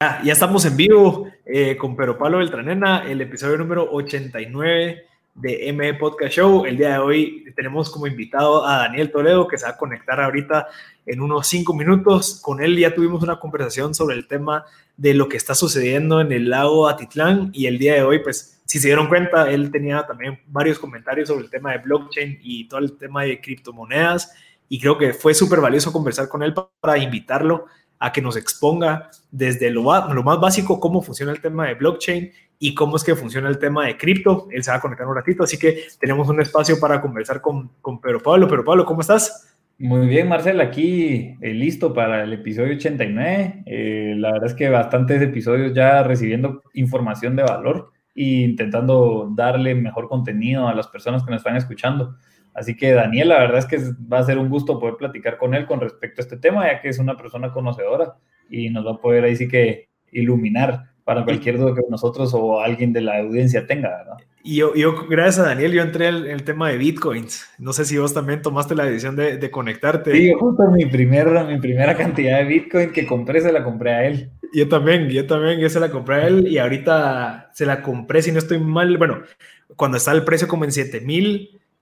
ya estamos en vivo eh, con Pedro Pablo Beltranena, el episodio número 89 de ME Podcast Show. El día de hoy tenemos como invitado a Daniel Toledo, que se va a conectar ahorita en unos cinco minutos. Con él ya tuvimos una conversación sobre el tema de lo que está sucediendo en el lago Atitlán y el día de hoy, pues, si se dieron cuenta, él tenía también varios comentarios sobre el tema de blockchain y todo el tema de criptomonedas y creo que fue súper valioso conversar con él para invitarlo a que nos exponga desde lo, más básico cómo funciona el tema de blockchain y cómo es que funciona el tema de cripto. Él se va a conectar un ratito, así que tenemos un espacio para conversar con, con Pedro Pablo. Pedro Pablo, ¿cómo estás? Muy bien, Marcel, aquí eh, listo para el episodio 89. Eh, la verdad es que bastantes episodios ya recibiendo información de valor e intentando darle mejor contenido a las personas que nos están escuchando. Así que Daniel, la verdad es que va a ser un gusto poder platicar con él con respecto a este tema, ya que es una persona conocedora y nos va a poder ahí sí que iluminar para cualquier duda que nosotros o alguien de la audiencia tenga, ¿verdad? Y yo, yo gracias a Daniel, yo entré en el, tema de bitcoins. No sé si vos también tomaste la decisión de, de conectarte. Sí, justo mi primera, mi primera cantidad de bitcoin que compré se la compré a él. Yo también, yo también, yo se la compré a él y ahorita se la compré, si no estoy mal, bueno, cuando está el precio como en 7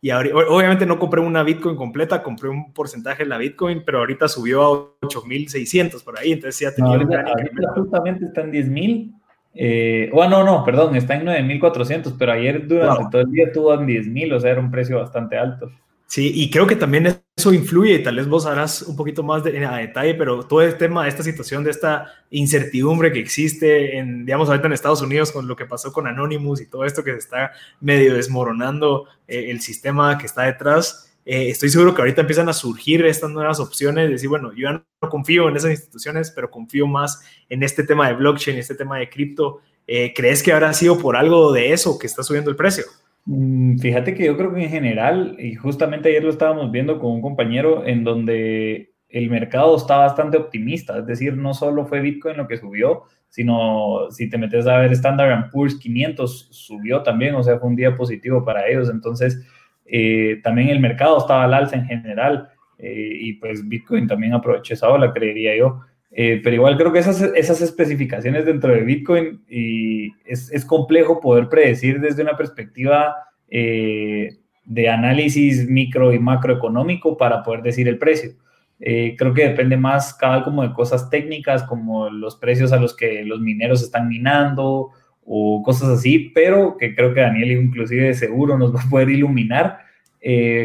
y obviamente no compré una Bitcoin completa, compré un porcentaje de la Bitcoin, pero ahorita subió a 8.600 por ahí, entonces ya tenía... No, ahorita, justamente está en 10.000. Eh, oh, no, no, perdón, está en 9.400, pero ayer durante todo el día tuvo en 10.000, o sea, era un precio bastante alto. Sí, y creo que también eso influye, y tal vez vos harás un poquito más de, a detalle, pero todo el tema de esta situación, de esta incertidumbre que existe, en, digamos, ahorita en Estados Unidos con lo que pasó con Anonymous y todo esto que se está medio desmoronando eh, el sistema que está detrás, eh, estoy seguro que ahorita empiezan a surgir estas nuevas opciones, decir, bueno, yo no confío en esas instituciones, pero confío más en este tema de blockchain, este tema de cripto. Eh, ¿Crees que habrá sido por algo de eso que está subiendo el precio? Mm, fíjate que yo creo que en general, y justamente ayer lo estábamos viendo con un compañero, en donde el mercado está bastante optimista, es decir, no solo fue Bitcoin lo que subió, sino si te metes a ver Standard Poor's 500 subió también, o sea, fue un día positivo para ellos, entonces eh, también el mercado estaba al alza en general eh, y pues Bitcoin también aprovechó esa ola, creería yo. Eh, pero igual creo que esas, esas especificaciones dentro de Bitcoin y es, es complejo poder predecir desde una perspectiva eh, de análisis micro y macroeconómico para poder decir el precio. Eh, creo que depende más cada como de cosas técnicas como los precios a los que los mineros están minando o cosas así, pero que creo que Daniel inclusive seguro nos va a poder iluminar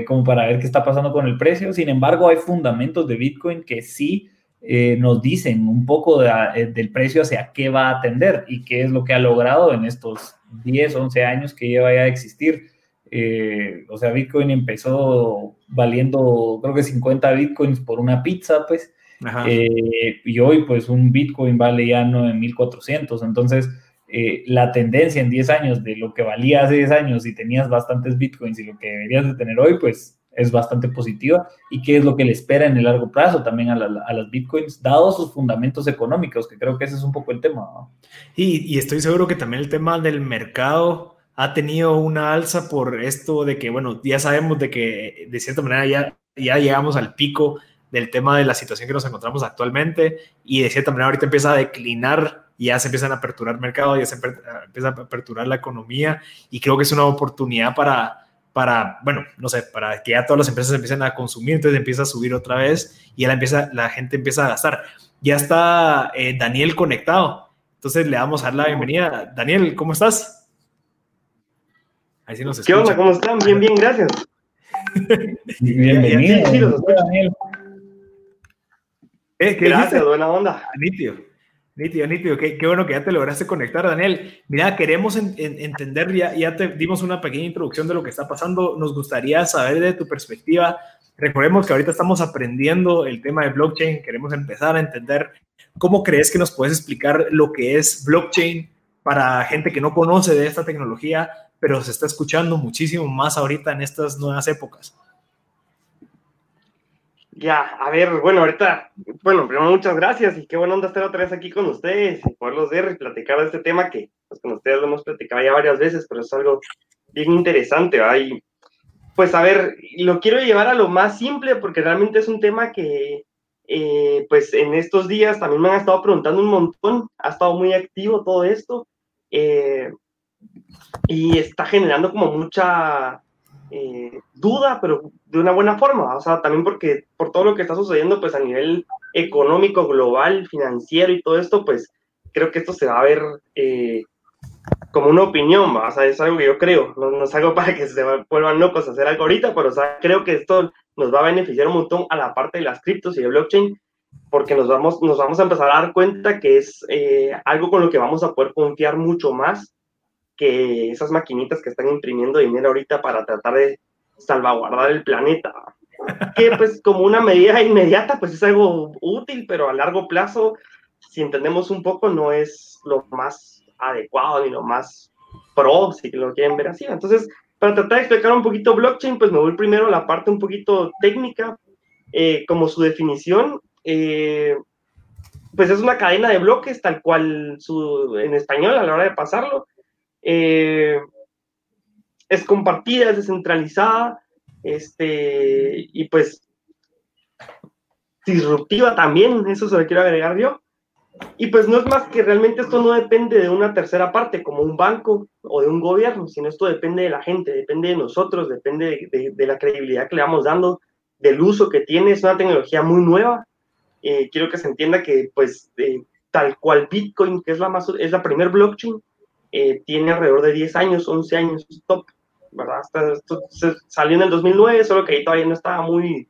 como para ver qué está pasando con el precio. Sin embargo, hay fundamentos de Bitcoin que sí eh, nos dicen un poco eh, del precio hacia qué va a atender y qué es lo que ha logrado en estos 10, 11 años que lleva ya a existir. Eh, o sea, Bitcoin empezó valiendo, creo que 50 Bitcoins por una pizza, pues, y hoy pues un Bitcoin vale ya 9.400. Entonces, la tendencia en 10 años de lo que valía hace 10 años y tenías bastantes Bitcoins y lo que deberías de tener hoy, pues es bastante positiva y qué es lo que le espera en el largo plazo también a, las bitcoins, dados sus fundamentos económicos, que creo que ese es un poco el tema. Y, estoy seguro que también el tema del mercado ha tenido una alza por esto de que, bueno, ya sabemos de que de cierta manera ya, ya llegamos al pico del tema de la situación que nos encontramos actualmente y de cierta manera ahorita empieza a declinar ya se empiezan a aperturar mercados, ya se empieza a aperturar la economía y creo que es una oportunidad para para, bueno, no sé, para que ya todas las empresas empiecen a consumir, entonces empieza a subir otra vez y ya la, empieza, la gente empieza a gastar. Ya está eh, Daniel conectado, entonces le damos a dar la bienvenida. Daniel, ¿cómo estás? Ahí sí nos escucha. ¿Qué onda? ¿Cómo están? Bien, bien, gracias. Bienvenido. Daniel. Eh, ¿qué gracias, buena onda. Nítido. Nítido, nítido. Qué, qué, bueno que ya te lograste conectar, Daniel. Mira, queremos entender, ya, ya te dimos una pequeña introducción de lo que está pasando. Nos gustaría saber de tu perspectiva. Recordemos que ahorita estamos aprendiendo el tema de blockchain. Queremos empezar a entender cómo crees que nos puedes explicar lo que es blockchain para gente que no conoce de esta tecnología, pero se está escuchando muchísimo más ahorita en estas nuevas épocas. Ya, a ver, bueno, ahorita, bueno, primero muchas gracias y qué buena onda estar otra vez aquí con ustedes y poderlos ver y platicar de este tema que pues, con ustedes lo hemos platicado ya varias veces, pero es algo bien interesante, ¿va? pues a ver, lo quiero llevar a lo más simple porque realmente es un tema que eh, pues en estos días también me han estado preguntando un montón, ha estado muy activo todo esto eh, y está generando como mucha eh, duda, pero de una buena forma, o sea, también porque por todo lo que está sucediendo pues a nivel económico, global, financiero y todo esto, pues creo que esto se va a ver como una opinión, o sea, es algo que yo creo, no, es algo para que se vuelvan locos a hacer algo ahorita, pero o sea, creo que esto nos va a beneficiar un montón a la parte de las criptos y de blockchain, porque nos vamos, nos vamos a empezar a dar cuenta que es eh, algo con lo que vamos a poder confiar mucho más que esas maquinitas que están imprimiendo dinero ahorita para tratar de salvaguardar el planeta. Que pues como una medida inmediata pues es algo útil, pero a largo plazo, si entendemos un poco, no es lo más adecuado ni lo más pro, si lo quieren ver así. Entonces, para tratar de explicar un poquito blockchain, pues me voy primero a la parte un poquito técnica, eh, como su definición. Eh, pues es una cadena de bloques, tal cual su, en español a la hora de pasarlo. Eh, es compartida, es descentralizada, este, y pues disruptiva también, eso se lo quiero agregar yo. Y pues no es más que realmente esto no depende de una tercera parte, como un banco o de un gobierno, sino esto depende de la gente, depende de nosotros, depende de, la credibilidad que le vamos dando, del uso que tiene. Es una tecnología muy nueva. Eh, quiero que se entienda que, pues, eh, tal cual Bitcoin, que es la, más, es la primer blockchain, eh, tiene alrededor de 10 años, 11 años top, ¿verdad? esto salió en el 2009, solo que ahí todavía no estaba muy,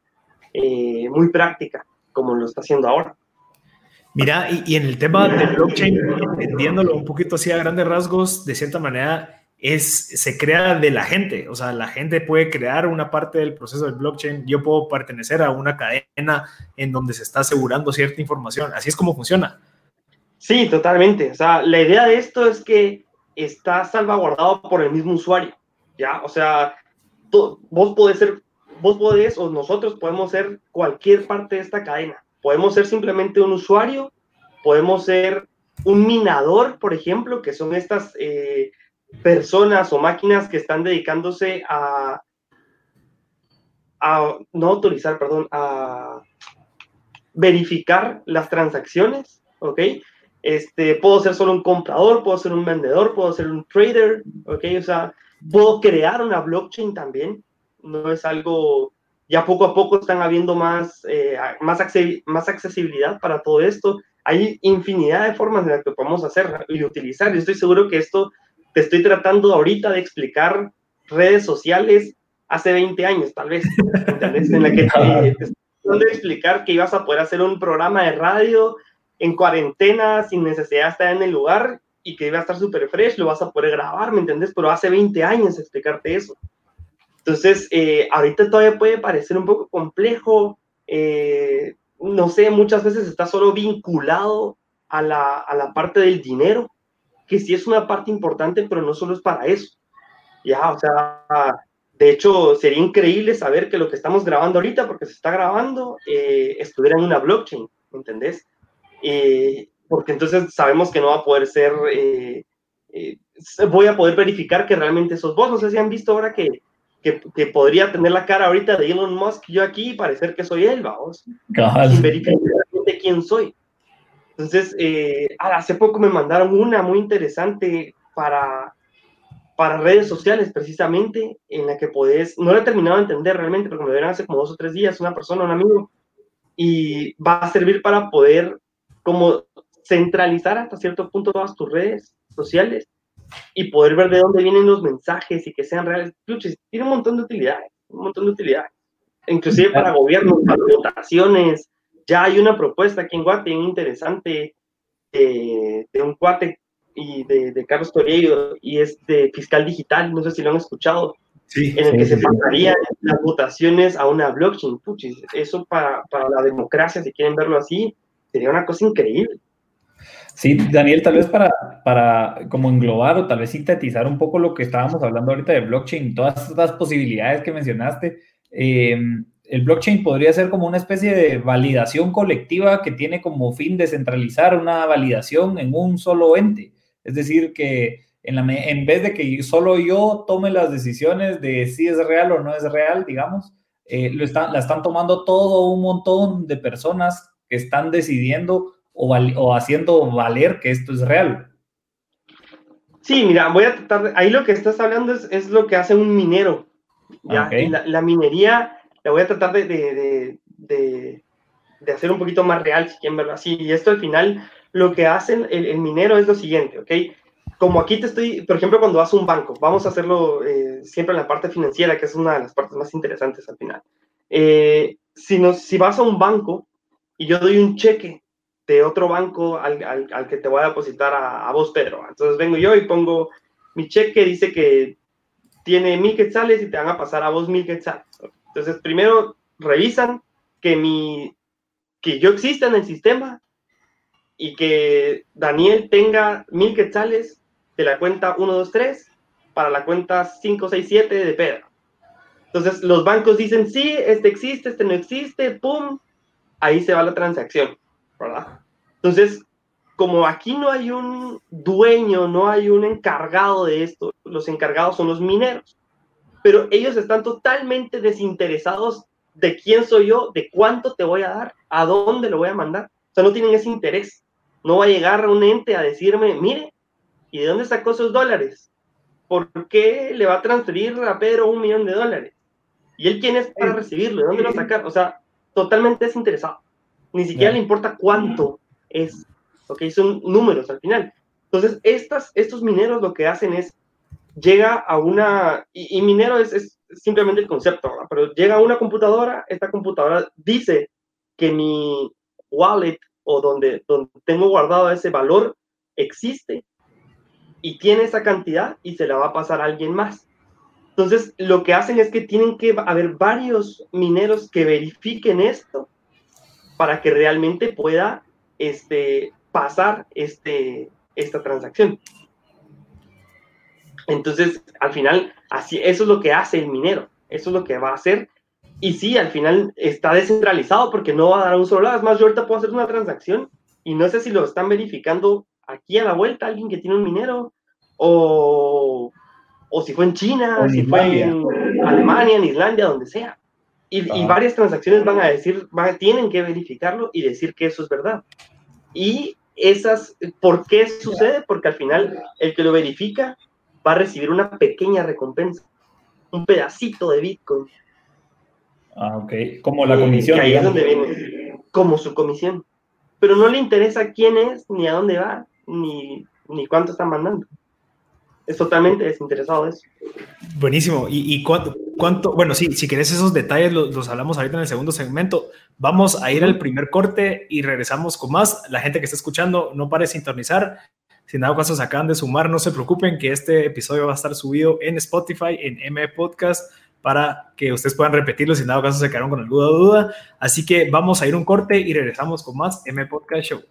muy práctica como lo está haciendo ahora. Mira, y, en el tema de blockchain, entendiéndolo un poquito así a grandes rasgos, de cierta manera, es, se crea de la gente. O sea, la gente puede crear una parte del proceso del blockchain. Yo puedo pertenecer a una cadena en donde se está asegurando cierta información. Así es como funciona. Sí, totalmente. O sea, la idea de esto es que está salvaguardado por el mismo usuario. ¿Ya? O sea, vos podés ser, vos podés o nosotros podemos ser cualquier parte de esta cadena Podemos ser simplemente un usuario, podemos ser un minador, por ejemplo, que son estas eh, personas o máquinas que están dedicándose a, a, no autorizar, perdón, a verificar las transacciones, ¿ok? Este, puedo ser solo un comprador, puedo ser un vendedor, puedo ser un trader, ¿ok? O sea, puedo crear una blockchain también, no es algo ya poco a poco están habiendo más, eh, más, más accesibilidad para todo esto. Hay infinidad de formas en las que podemos hacer y utilizar. Yo estoy seguro que esto te estoy tratando ahorita de explicar redes sociales hace 20 años, tal vez, En la que te, te estoy tratando de explicar que ibas a poder hacer un programa de radio en cuarentena sin necesidad de estar en el lugar y que iba a estar súper fresh, lo vas a poder grabar, ¿me entendés? Pero hace 20 años explicarte eso. Entonces, eh, ahorita todavía puede parecer un poco complejo, eh, no sé, muchas veces está solo vinculado a la, a la, parte del dinero, que sí es una parte importante, pero no solo es para eso. Ya, o sea, de hecho, sería increíble saber que lo que estamos grabando ahorita, porque se está grabando, eh, estuviera en una blockchain, ¿me entendés? porque entonces sabemos que no va a poder ser, voy a poder verificar que realmente sos vos. No sé si han visto ahora que que, podría tener la cara ahorita de Elon Musk yo aquí y parecer que soy él, vamos. Sin verificar de quién soy. Entonces, eh, hace poco me mandaron una muy interesante para, para redes sociales, precisamente, en la que podés, no lo he terminado de entender realmente, porque me dieron hace como dos o tres días una persona, un amigo, y va a servir para poder como centralizar hasta cierto punto todas tus redes sociales y poder ver de dónde vienen los mensajes y que sean reales. Tiene un montón de utilidades, un montón de utilidades. Inclusive para gobiernos, para votaciones. Ya hay una propuesta aquí en Guate interesante de, un cuate y de, Carlos Torello y es de fiscal digital, no sé si lo han escuchado, en el que se pasarían las votaciones a una blockchain. Puchis, eso para, para la democracia, si quieren verlo así, sería una cosa increíble. Sí, Daniel, tal vez para, para como englobar o tal vez sintetizar un poco lo que estábamos hablando ahorita de blockchain, todas estas posibilidades que mencionaste, eh, el blockchain podría ser como una especie de validación colectiva que tiene como fin descentralizar una validación en un solo ente. Es decir, que en, la, en vez de que solo yo tome las decisiones de si es real o no es real, digamos, eh, lo están, la están tomando todo un montón de personas que están decidiendo o, o haciendo valer que esto es real. Sí, mira, voy a tratar, ahí lo que estás hablando es, es lo que hace un minero. ¿ya? La, minería la voy a tratar de, de, de, de, hacer un poquito más real, si quieren verlo así. Y esto al final, lo que hace el, el, minero es lo siguiente, ¿ok? Como aquí te estoy, por ejemplo, cuando vas a un banco, vamos a hacerlo eh, siempre en la parte financiera, que es una de las partes más interesantes al final. Eh, si, nos, si vas a un banco y yo doy un cheque de otro banco al, al, que te voy a depositar a, a, vos, Pedro. Entonces vengo yo y pongo mi cheque, dice que tiene mil quetzales y te van a pasar a vos mil quetzales. Entonces primero revisan que, mi, que yo exista en el sistema y que Daniel tenga mil quetzales de la cuenta 123 para la cuenta 567 de Pedro. Entonces los bancos dicen, sí, este existe, este no existe, ¡pum! Ahí se va la transacción, ¿verdad? Entonces, como aquí no hay un dueño, no hay un encargado de esto, los encargados son los mineros, pero ellos están totalmente desinteresados de quién soy yo, de cuánto te voy a dar, a dónde lo voy a mandar. O sea, no tienen ese interés. No va a llegar un ente a decirme, mire, ¿y de dónde sacó esos dólares? ¿Por qué le va a transferir a Pedro un millón de dólares? ¿Y él quién es para recibirlo? ¿De dónde lo a sacar? O sea, totalmente desinteresado. Ni siquiera le importa cuánto es, ok, son números al final. Entonces, estas, estos mineros lo que hacen es, llega a una, y, minero es, es, simplemente el concepto, pero llega a una computadora, esta computadora dice que mi wallet o donde, donde tengo guardado ese valor existe y tiene esa cantidad y se la va a pasar a alguien más. Entonces, lo que hacen es que tienen que haber varios mineros que verifiquen esto para que realmente pueda este, pasar este, esta transacción. Entonces, al final, así, eso es lo que hace el minero, eso es lo que va a hacer. Y sí, al final está descentralizado porque no va a dar un solo lado. Es más, yo ahorita puedo hacer una transacción y no sé si lo están verificando aquí a la vuelta alguien que tiene un minero o, o si fue en China, o si fue en Alemania, en Islandia, donde sea. Y, y, varias transacciones van a decir, van, tienen que verificarlo y decir que eso es verdad. Y esas, ¿por qué sucede? Porque al final el que lo verifica va a recibir una pequeña recompensa, un pedacito de Bitcoin. Ah, ok. Como la comisión. ahí es donde viene, como su comisión. Pero no le interesa quién es, ni a dónde va, ni, ni cuánto están mandando. Es totalmente desinteresado de eso. Buenísimo. ¿Y, cuánto? Bueno, sí, si querés esos detalles los, los, hablamos ahorita en el segundo segmento. Vamos a ir al primer corte y regresamos con más. La gente que está escuchando, no pare de sintonizar. Si en dado caso se acaban de sumar, no se preocupen que este episodio va a estar subido en Spotify, en M Podcast, para que ustedes puedan repetirlo si en dado caso se quedaron con alguna duda. Así que vamos a ir un corte y regresamos con más M Podcast Show.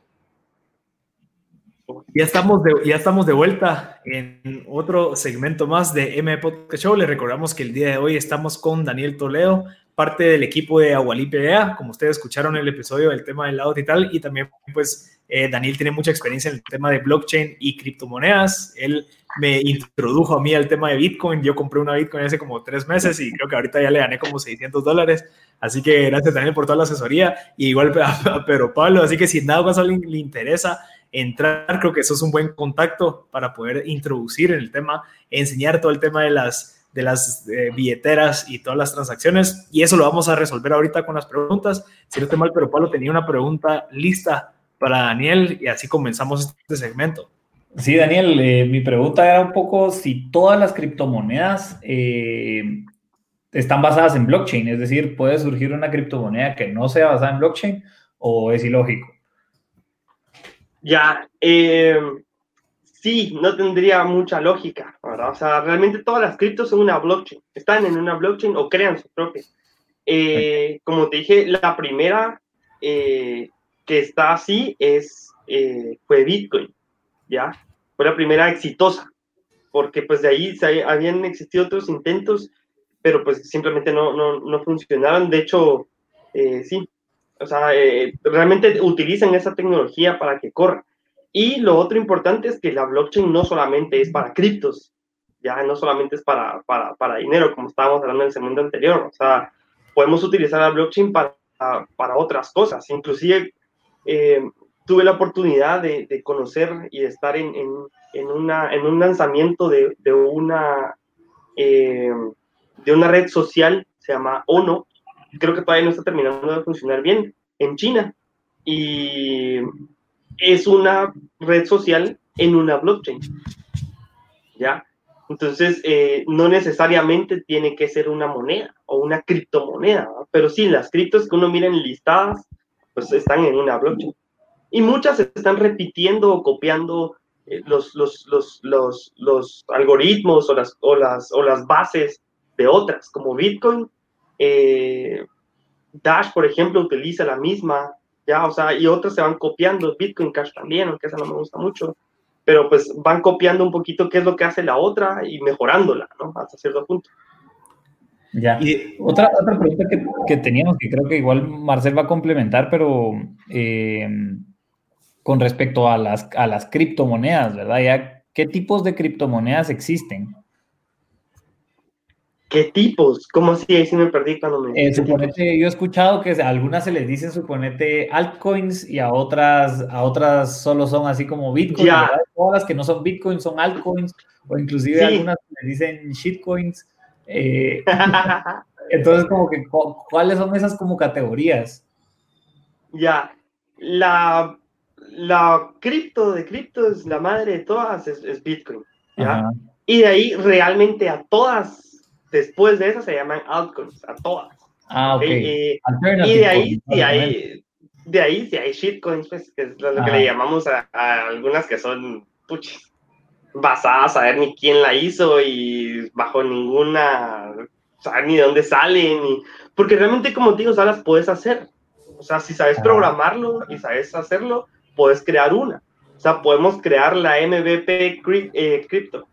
Ya estamos, de, ya estamos de vuelta en otro segmento más de M Podcast Show. Les recordamos que el día de hoy estamos con Daniel Toledo, parte del equipo de Agualipe como ustedes escucharon en el episodio del tema del lado y tal, y también pues eh, Daniel tiene mucha experiencia en el tema de blockchain y criptomonedas. Él me introdujo a mí al tema de Bitcoin. Yo compré una Bitcoin hace como tres meses y creo que ahorita ya le gané como 600 dólares. Así que gracias Daniel por toda la asesoría y igual a, Pedro Pablo. Así que si nada más a alguien le interesa entrar, creo que eso es un buen contacto para poder introducir en el tema, enseñar todo el tema de las de las eh, billeteras y todas las transacciones. Y eso lo vamos a resolver ahorita con las preguntas. Si no estoy mal, pero Pablo tenía una pregunta lista para Daniel y así comenzamos este segmento. Sí, Daniel, eh, mi pregunta era un poco si todas las criptomonedas eh, están basadas en blockchain, es decir, puede surgir una criptomoneda que no sea basada en blockchain o es ilógico. Ya, eh, sí, no tendría mucha lógica, ¿verdad? O sea, realmente todas las criptos son una blockchain, están en una blockchain o crean su propia. como te dije, la primera que está así es, eh, fue Bitcoin, ¿ya? Fue la primera exitosa, porque pues de ahí se, habían existido otros intentos, pero pues simplemente no, no, no funcionaron. De hecho, eh, sí, o sea, eh, realmente utilizan esa tecnología para que corra. Y lo otro importante es que la blockchain no solamente es para criptos, ya no solamente es para, para, para dinero, como estábamos hablando en el segundo anterior, o sea, podemos utilizar la blockchain para, para otras cosas, inclusive eh, tuve la oportunidad de, conocer y de estar en, en, una, en un lanzamiento de, de una, eh, de una red social, se llama ONO, creo que todavía no está terminando de funcionar bien, en China. Y es una red social en una blockchain. ¿Ya? Entonces, eh, no necesariamente tiene que ser una moneda o una criptomoneda, pero sí, las criptos que uno mira listadas, pues están en una blockchain. Y muchas están repitiendo o copiando eh, los, los, los, los, algoritmos o las, o, las, o las bases de otras, como Bitcoin. Eh, Dash, por ejemplo, utiliza la misma, ya, o sea, y otras se van copiando, Bitcoin Cash también, aunque esa no me gusta mucho pero pues van copiando un poquito qué es lo que hace la otra y mejorándola, ¿no? Hasta cierto punto. Ya. Y otra, otra pregunta que, que, teníamos, que creo que igual Marcel va a complementar, pero eh, con respecto a las, a las criptomonedas, ¿verdad? Ya, ¿Qué tipos de criptomonedas existen? ¿Qué tipos? ¿Cómo así? Ahí sí me perdí cuando me... Eh, suponete, yo he escuchado que a algunas se les dice, suponete, altcoins y a otras, a otras solo son así como Bitcoin. Todas las que no son Bitcoin son altcoins o inclusive algunas le dicen shitcoins. Eh, entonces, como que, ¿cuáles son esas como categorías? Ya, la, la cripto de cripto es la madre de todas, es, Bitcoin. ¿ya? Y de ahí realmente a todas Después de eso se llaman altcoins, a todas. Ah, ok. Y, de ahí sí hay, de ahí sí hay shitcoins, pues, que es lo, que le llamamos a, algunas que son puchis, basadas a ver ni quién la hizo y bajo ninguna, o sea, ni de dónde salen, ni, porque realmente como te digo, o sea, las puedes hacer. O sea, si sabes programarlo y sabes hacerlo, puedes crear una. O sea, podemos crear la MVP eh, Crypto.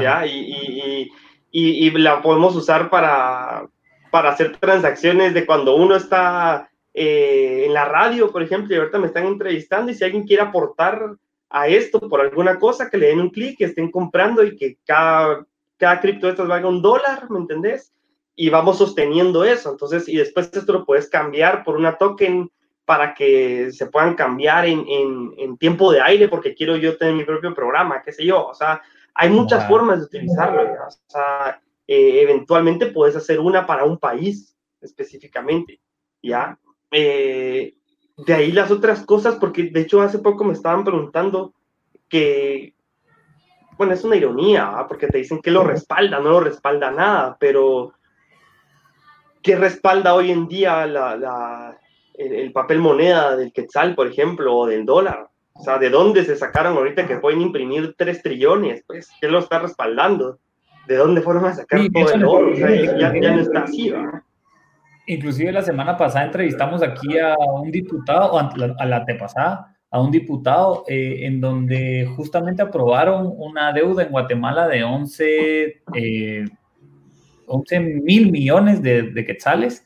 ¿Ya? y, y, la podemos usar para, para hacer transacciones de cuando uno está eh, en la radio, por ejemplo, y ahorita me están entrevistando y si alguien quiere aportar a esto por alguna cosa, que le den un clic, que estén comprando y que cada, cada cripto de estas valga un dólar, ¿me entendés? Y vamos sosteniendo eso. Entonces, y después esto lo puedes cambiar por una token para que se puedan cambiar en, en, en tiempo de aire, porque quiero yo tener mi propio programa, qué sé yo. O sea, hay muchas formas de utilizarlo. O sea, eh, eventualmente puedes hacer una para un país específicamente, ¿ya? Eh, de ahí las otras cosas, porque de hecho hace poco me estaban preguntando que, bueno, es una ironía, porque te dicen que lo respalda, no lo respalda nada, pero ¿qué respalda hoy en día la, el, el, papel moneda del quetzal, por ejemplo, o del dólar? O sea, ¿de dónde se sacaron ahorita que pueden imprimir 3 trillones? Pues, ¿qué lo está respaldando? ¿De dónde fueron a sacar todo el oro? O sea, ya, no está así, ¿verdad? Inclusive la semana pasada entrevistamos aquí a un diputado, a la antepasada, a un diputado eh, en donde justamente aprobaron una deuda en Guatemala de 11, 11 eh, mil millones de, de quetzales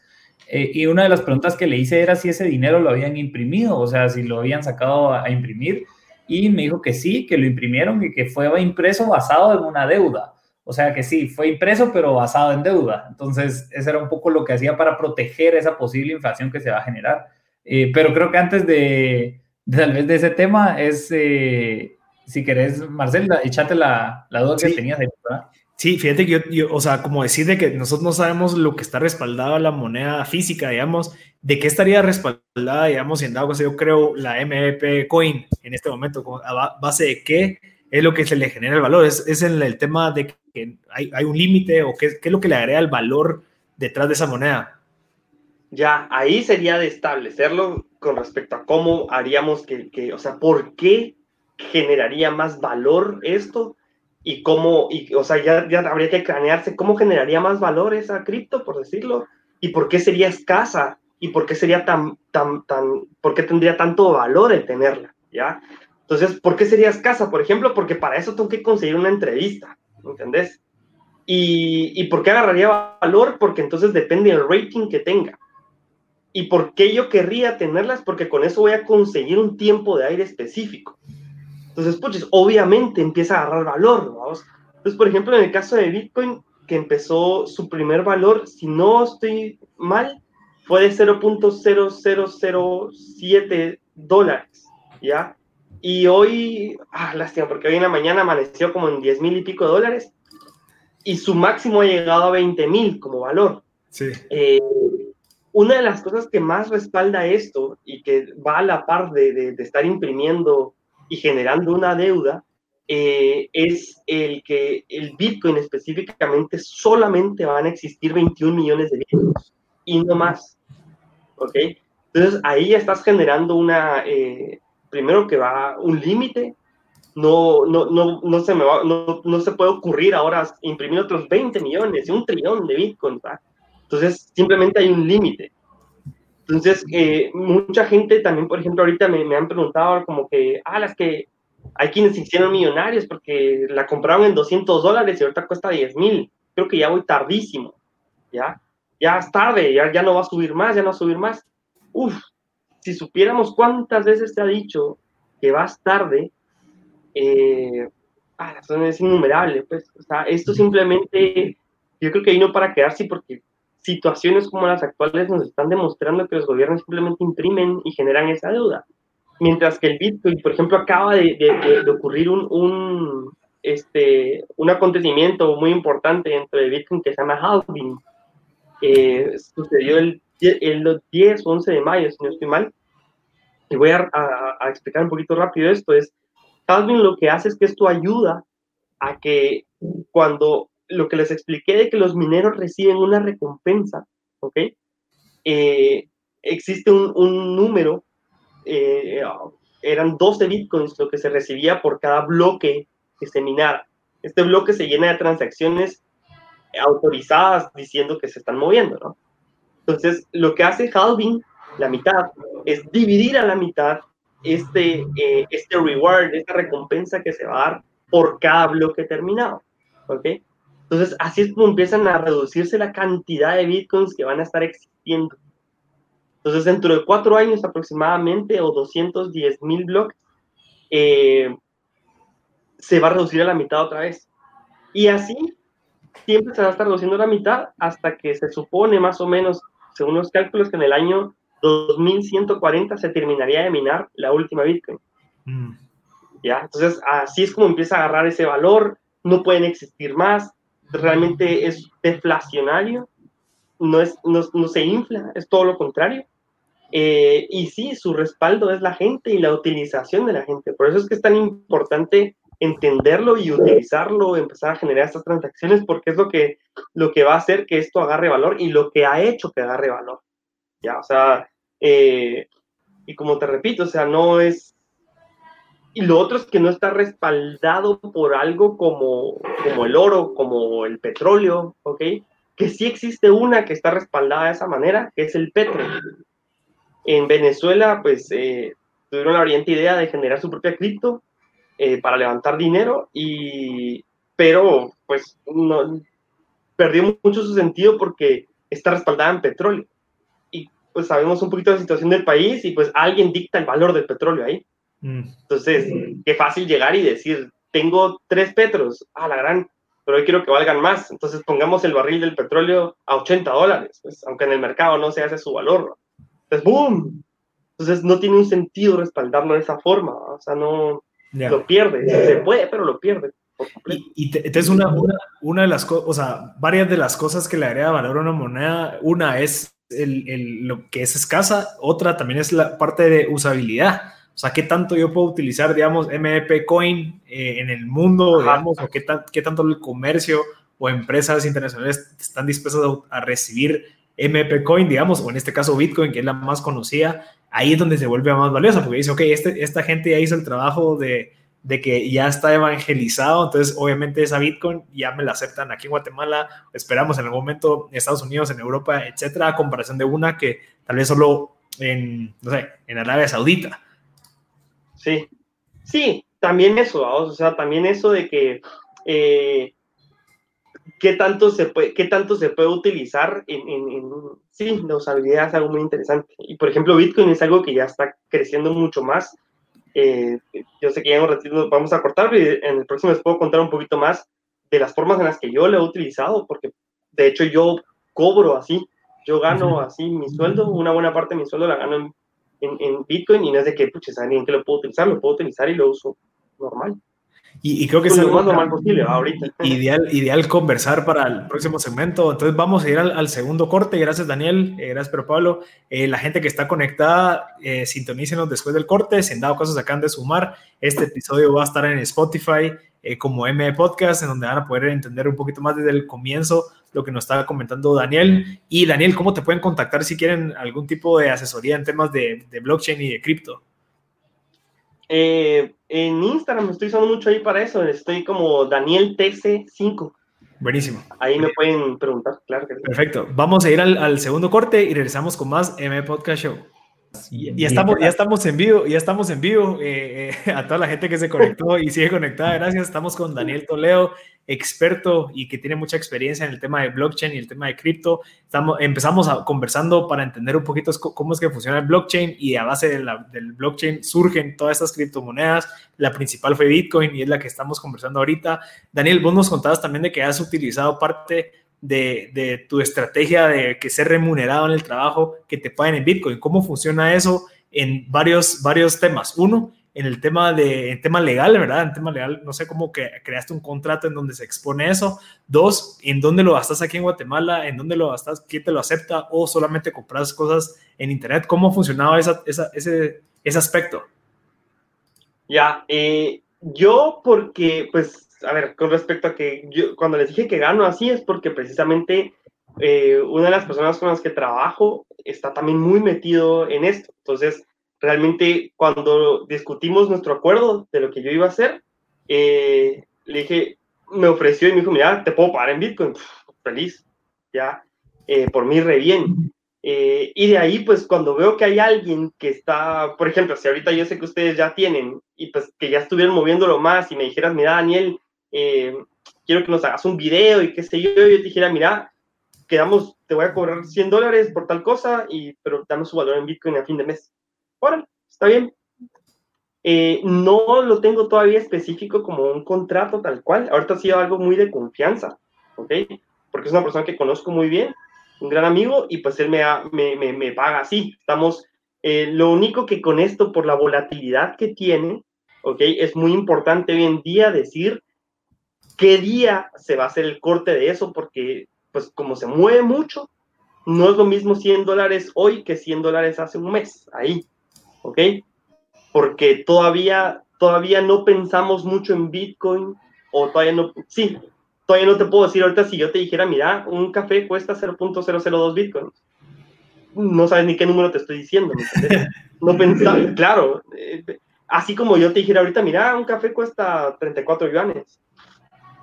eh, y una de las preguntas que le hice era si ese dinero lo habían imprimido, o sea, si lo habían sacado a, imprimir. Y me dijo que sí, que lo imprimieron y que fue impreso basado en una deuda. O sea que sí, fue impreso pero basado en deuda. Entonces, eso era un poco lo que hacía para proteger esa posible inflación que se va a generar. Eh, pero creo que antes de, tal vez de ese tema es, eh, si querés, Marcel, echate la, la duda que tenías ahí, ¿verdad? Sí, fíjate que yo, o sea, como decir de que nosotros no sabemos lo que está respaldado la moneda física, digamos, de qué estaría respaldada, digamos, en dado caso yo creo la MVP coin en este momento, a base de qué es lo que se le genera el valor, es, en el tema de que hay, un límite o qué, es lo que le agrega el valor detrás de esa moneda. Ya, ahí sería de establecerlo con respecto a cómo haríamos que o sea, por qué generaría más valor esto y cómo, y, o sea, ya, ya habría que cranearse cómo generaría más valor esa cripto, por decirlo, y por qué sería escasa, y por qué sería tan, tan, tan, por qué tendría tanto valor el tenerla, ¿ya? Entonces, ¿por qué sería escasa? Por ejemplo, porque para eso tengo que conseguir una entrevista, ¿entendés? Y, y por qué agarraría valor? Porque entonces depende del rating que tenga. ¿Y por qué yo querría tenerlas? Porque con eso voy a conseguir un tiempo de aire específico. Entonces, pues, obviamente empieza a agarrar valor, vamos. Entonces, por ejemplo, en el caso de Bitcoin, que empezó su primer valor, si no estoy mal, fue de 0.0007 dólares, ¿ya? Y hoy, ah, lástima, porque hoy en la mañana amaneció como en 10 mil y pico dólares y su máximo ha llegado a 20 mil como valor. Sí. Eh, una de las cosas que más respalda esto y que va a la par de, de, estar imprimiendo y generando una deuda eh, es el que el Bitcoin específicamente solamente van a existir 21 millones de Bitcoins y no más. ¿Ok? Entonces ahí estás generando una, eh, primero que va un límite, no, no, no, no, se me va, no, no, se puede ocurrir ahora imprimir otros 20 millones, un trillón de Bitcoin. Entonces simplemente hay un límite. Entonces, eh, mucha gente también, por ejemplo, ahorita me, han preguntado como que, ah, las que hay quienes se hicieron millonarios porque la compraron en 200 dólares y ahorita cuesta 10 mil. Creo que ya voy tardísimo, ¿ya? Ya es tarde, ya, ya no va a subir más, ya no va a subir más. Uf, si supiéramos cuántas veces te ha dicho que vas tarde, eh, ah, es innumerable, pues, o sea, esto simplemente, yo creo que vino para quedarse porque situaciones como las actuales nos están demostrando que los gobiernos simplemente imprimen y generan esa deuda. Mientras que el Bitcoin, por ejemplo, acaba de, ocurrir un, un, este, un acontecimiento muy importante dentro de Bitcoin que se llama halving. Eh, sucedió el, el 10 o 11 de mayo, si no estoy mal. Y voy a, a, explicar un poquito rápido esto. Es, halving lo que hace es que esto ayuda a que cuando lo que les expliqué de que los mineros reciben una recompensa, ¿ok? Eh, existe un, número, eh, eran 12 bitcoins lo que se recibía por cada bloque que se minara. Este bloque se llena de transacciones autorizadas diciendo que se están moviendo, ¿no? Entonces, lo que hace halving, la mitad, es dividir a la mitad este, eh, este reward, esta recompensa que se va a dar por cada bloque terminado, ¿ok? Entonces, así es como empiezan a reducirse la cantidad de bitcoins que van a estar existiendo. Entonces, dentro de cuatro años aproximadamente, o 210 mil bloques, eh, se va a reducir a la mitad otra vez. Y así, siempre se va a estar reduciendo a la mitad hasta que se supone más o menos, según los cálculos, que en el año 2140 se terminaría de minar la última Bitcoin. Mm. ¿Ya? Entonces, así es como empieza a agarrar ese valor, no pueden existir más, realmente es deflacionario, no, es, no, se infla, es todo lo contrario. Eh, y sí, su respaldo es la gente y la utilización de la gente. Por eso es que es tan importante entenderlo y utilizarlo, empezar a generar estas transacciones, porque es lo que, lo que va a hacer que esto agarre valor y lo que ha hecho que agarre valor. Ya, o sea, eh, y como te repito, o sea, no es y lo otro es que no está respaldado por algo como, como el oro, como el petróleo, ¿ok? Que sí existe una que está respaldada de esa manera, que es el petro. En Venezuela, pues, eh, tuvieron la brillante idea de generar su propia cripto eh, para levantar dinero, y, pero, pues, no, perdió mucho su sentido porque está respaldada en petróleo. Y, pues, sabemos un poquito de la situación del país y, pues, alguien dicta el valor del petróleo ahí. Entonces, qué fácil llegar y decir, tengo tres petros, a la gran, pero hoy quiero que valgan más. Entonces, pongamos el barril del petróleo a 80 dólares, pues, aunque en el mercado no se hace su valor. Entonces, ¡boom! Entonces, no tiene un sentido respaldarlo de esa forma, o sea, no lo pierde. Se puede, pero lo pierde. Y, entonces una, una, de las cosas, o sea, varias de las cosas que le agrega valor a una moneda, una es el, el, lo que es escasa, otra también es la parte de usabilidad. O sea, ¿qué tanto yo puedo utilizar, digamos, MEP Coin eh, en el mundo, digamos, o qué, qué, tanto el comercio o empresas internacionales están dispuestas a, recibir MEP Coin, digamos, o en este caso Bitcoin, que es la más conocida, ahí es donde se vuelve más valiosa, porque dice, ok, este, esta gente ya hizo el trabajo de, de que ya está evangelizado, entonces obviamente esa Bitcoin ya me la aceptan aquí en Guatemala, esperamos en algún momento en Estados Unidos, en Europa, etcétera, a comparación de una que tal vez solo en, no sé, en Arabia Saudita. Sí, sí, también eso, o sea, también eso de que eh, qué tanto se puede, qué tanto se puede utilizar en, en, sí, la usabilidad es algo muy interesante. Y por ejemplo, Bitcoin es algo que ya está creciendo mucho más. Eh, yo sé que ya en un ratito vamos a cortar, y en el próximo les puedo contar un poquito más de las formas en las que yo lo he utilizado, porque de hecho yo cobro así Yo gano así mi sueldo, una buena parte de mi sueldo la gano en, en, Bitcoin y no es de que, pucha, ¿saben en qué lo puedo utilizar? Lo puedo utilizar y lo uso normal. Y, creo que es lo más normal posible ahorita. Ideal, ideal conversar para el próximo segmento. Entonces vamos a ir al, segundo corte. Gracias Daniel, eh, gracias pero Pablo. Eh, la gente que está conectada, eh, sintonícenos después del corte. Si han dado cosas acaban de sumar, este episodio va a estar en Spotify eh, como M Podcast, en donde van a poder entender un poquito más desde el comienzo lo que nos estaba comentando Daniel. Y Daniel, ¿cómo te pueden contactar si quieren algún tipo de asesoría en temas de, de blockchain y de cripto? Eh, en Instagram estoy usando mucho ahí para eso. Estoy como Daniel TC5. Buenísimo. Ahí me pueden preguntar, claro que Perfecto. Vamos a ir al, segundo corte y regresamos con más M Podcast Show. Y, estamos, ya estamos en vivo, ya estamos en vivo. Eh, eh, a toda la gente que se conectó y sigue conectada, gracias. Estamos con Daniel Toledo, experto y que tiene mucha experiencia en el tema de blockchain y el tema de cripto. Estamos, empezamos a, conversando para entender un poquito cómo es que funciona el blockchain y a base del blockchain surgen todas estas criptomonedas. La principal fue Bitcoin y es la que estamos conversando ahorita. Daniel, vos nos contabas también de que has utilizado parte de, de tu estrategia de que ser remunerado en el trabajo, que te paguen en Bitcoin. ¿Cómo funciona eso en varios, varios temas? Uno, en el tema de en tema legal, ¿verdad? En tema legal, no sé cómo que creaste un contrato en donde se expone eso. Dos, ¿en dónde lo gastas aquí en Guatemala? ¿En dónde lo gastas? ¿Quién te lo acepta? ¿O solamente compras cosas en Internet? ¿Cómo funcionaba esa, esa, ese, ese aspecto? Ya, eh, yo porque, pues, a ver, con respecto a que yo, cuando les dije que gano así es porque precisamente eh, una de las personas con las que trabajo está también muy metido en esto. Entonces, realmente cuando discutimos nuestro acuerdo de lo que yo iba a hacer, eh, le dije, me ofreció y me dijo, mira, te puedo pagar en Bitcoin. feliz, ya, eh, por mí re bien. Eh, y de ahí, pues cuando veo que hay alguien que está, por ejemplo, si ahorita yo sé que ustedes ya tienen y pues que ya estuvieron moviéndolo más y me dijeras, mira, Daniel, quiero que nos hagas un video y qué sé yo, yo te dijera, mira, quedamos, te voy a cobrar 100 dólares por tal cosa, y, pero dame su valor en Bitcoin a fin de mes órale, está bien. Eh, no lo tengo todavía específico como un contrato tal cual. Ahorita ha sido algo muy de confianza, ¿ok? Porque es una persona que conozco muy bien, un gran amigo, y pues él me, me, me, paga así. Estamos, eh, lo único que con esto, por la volatilidad que tiene, ¿ok? Es muy importante hoy en día decir qué día se va a hacer el corte de eso, porque pues como se mueve mucho, no es lo mismo 100 dólares hoy que 100 dólares hace un mes, ahí. ¿ok? Porque todavía, todavía no pensamos mucho en Bitcoin o todavía no, sí, todavía no te puedo decir ahorita si yo te dijera, mira, un café cuesta 0.002 Bitcoin. No sabes ni qué número te estoy diciendo, No pensaba, claro, eh, así como yo te dijera ahorita, mira, un café cuesta 34 yuanes.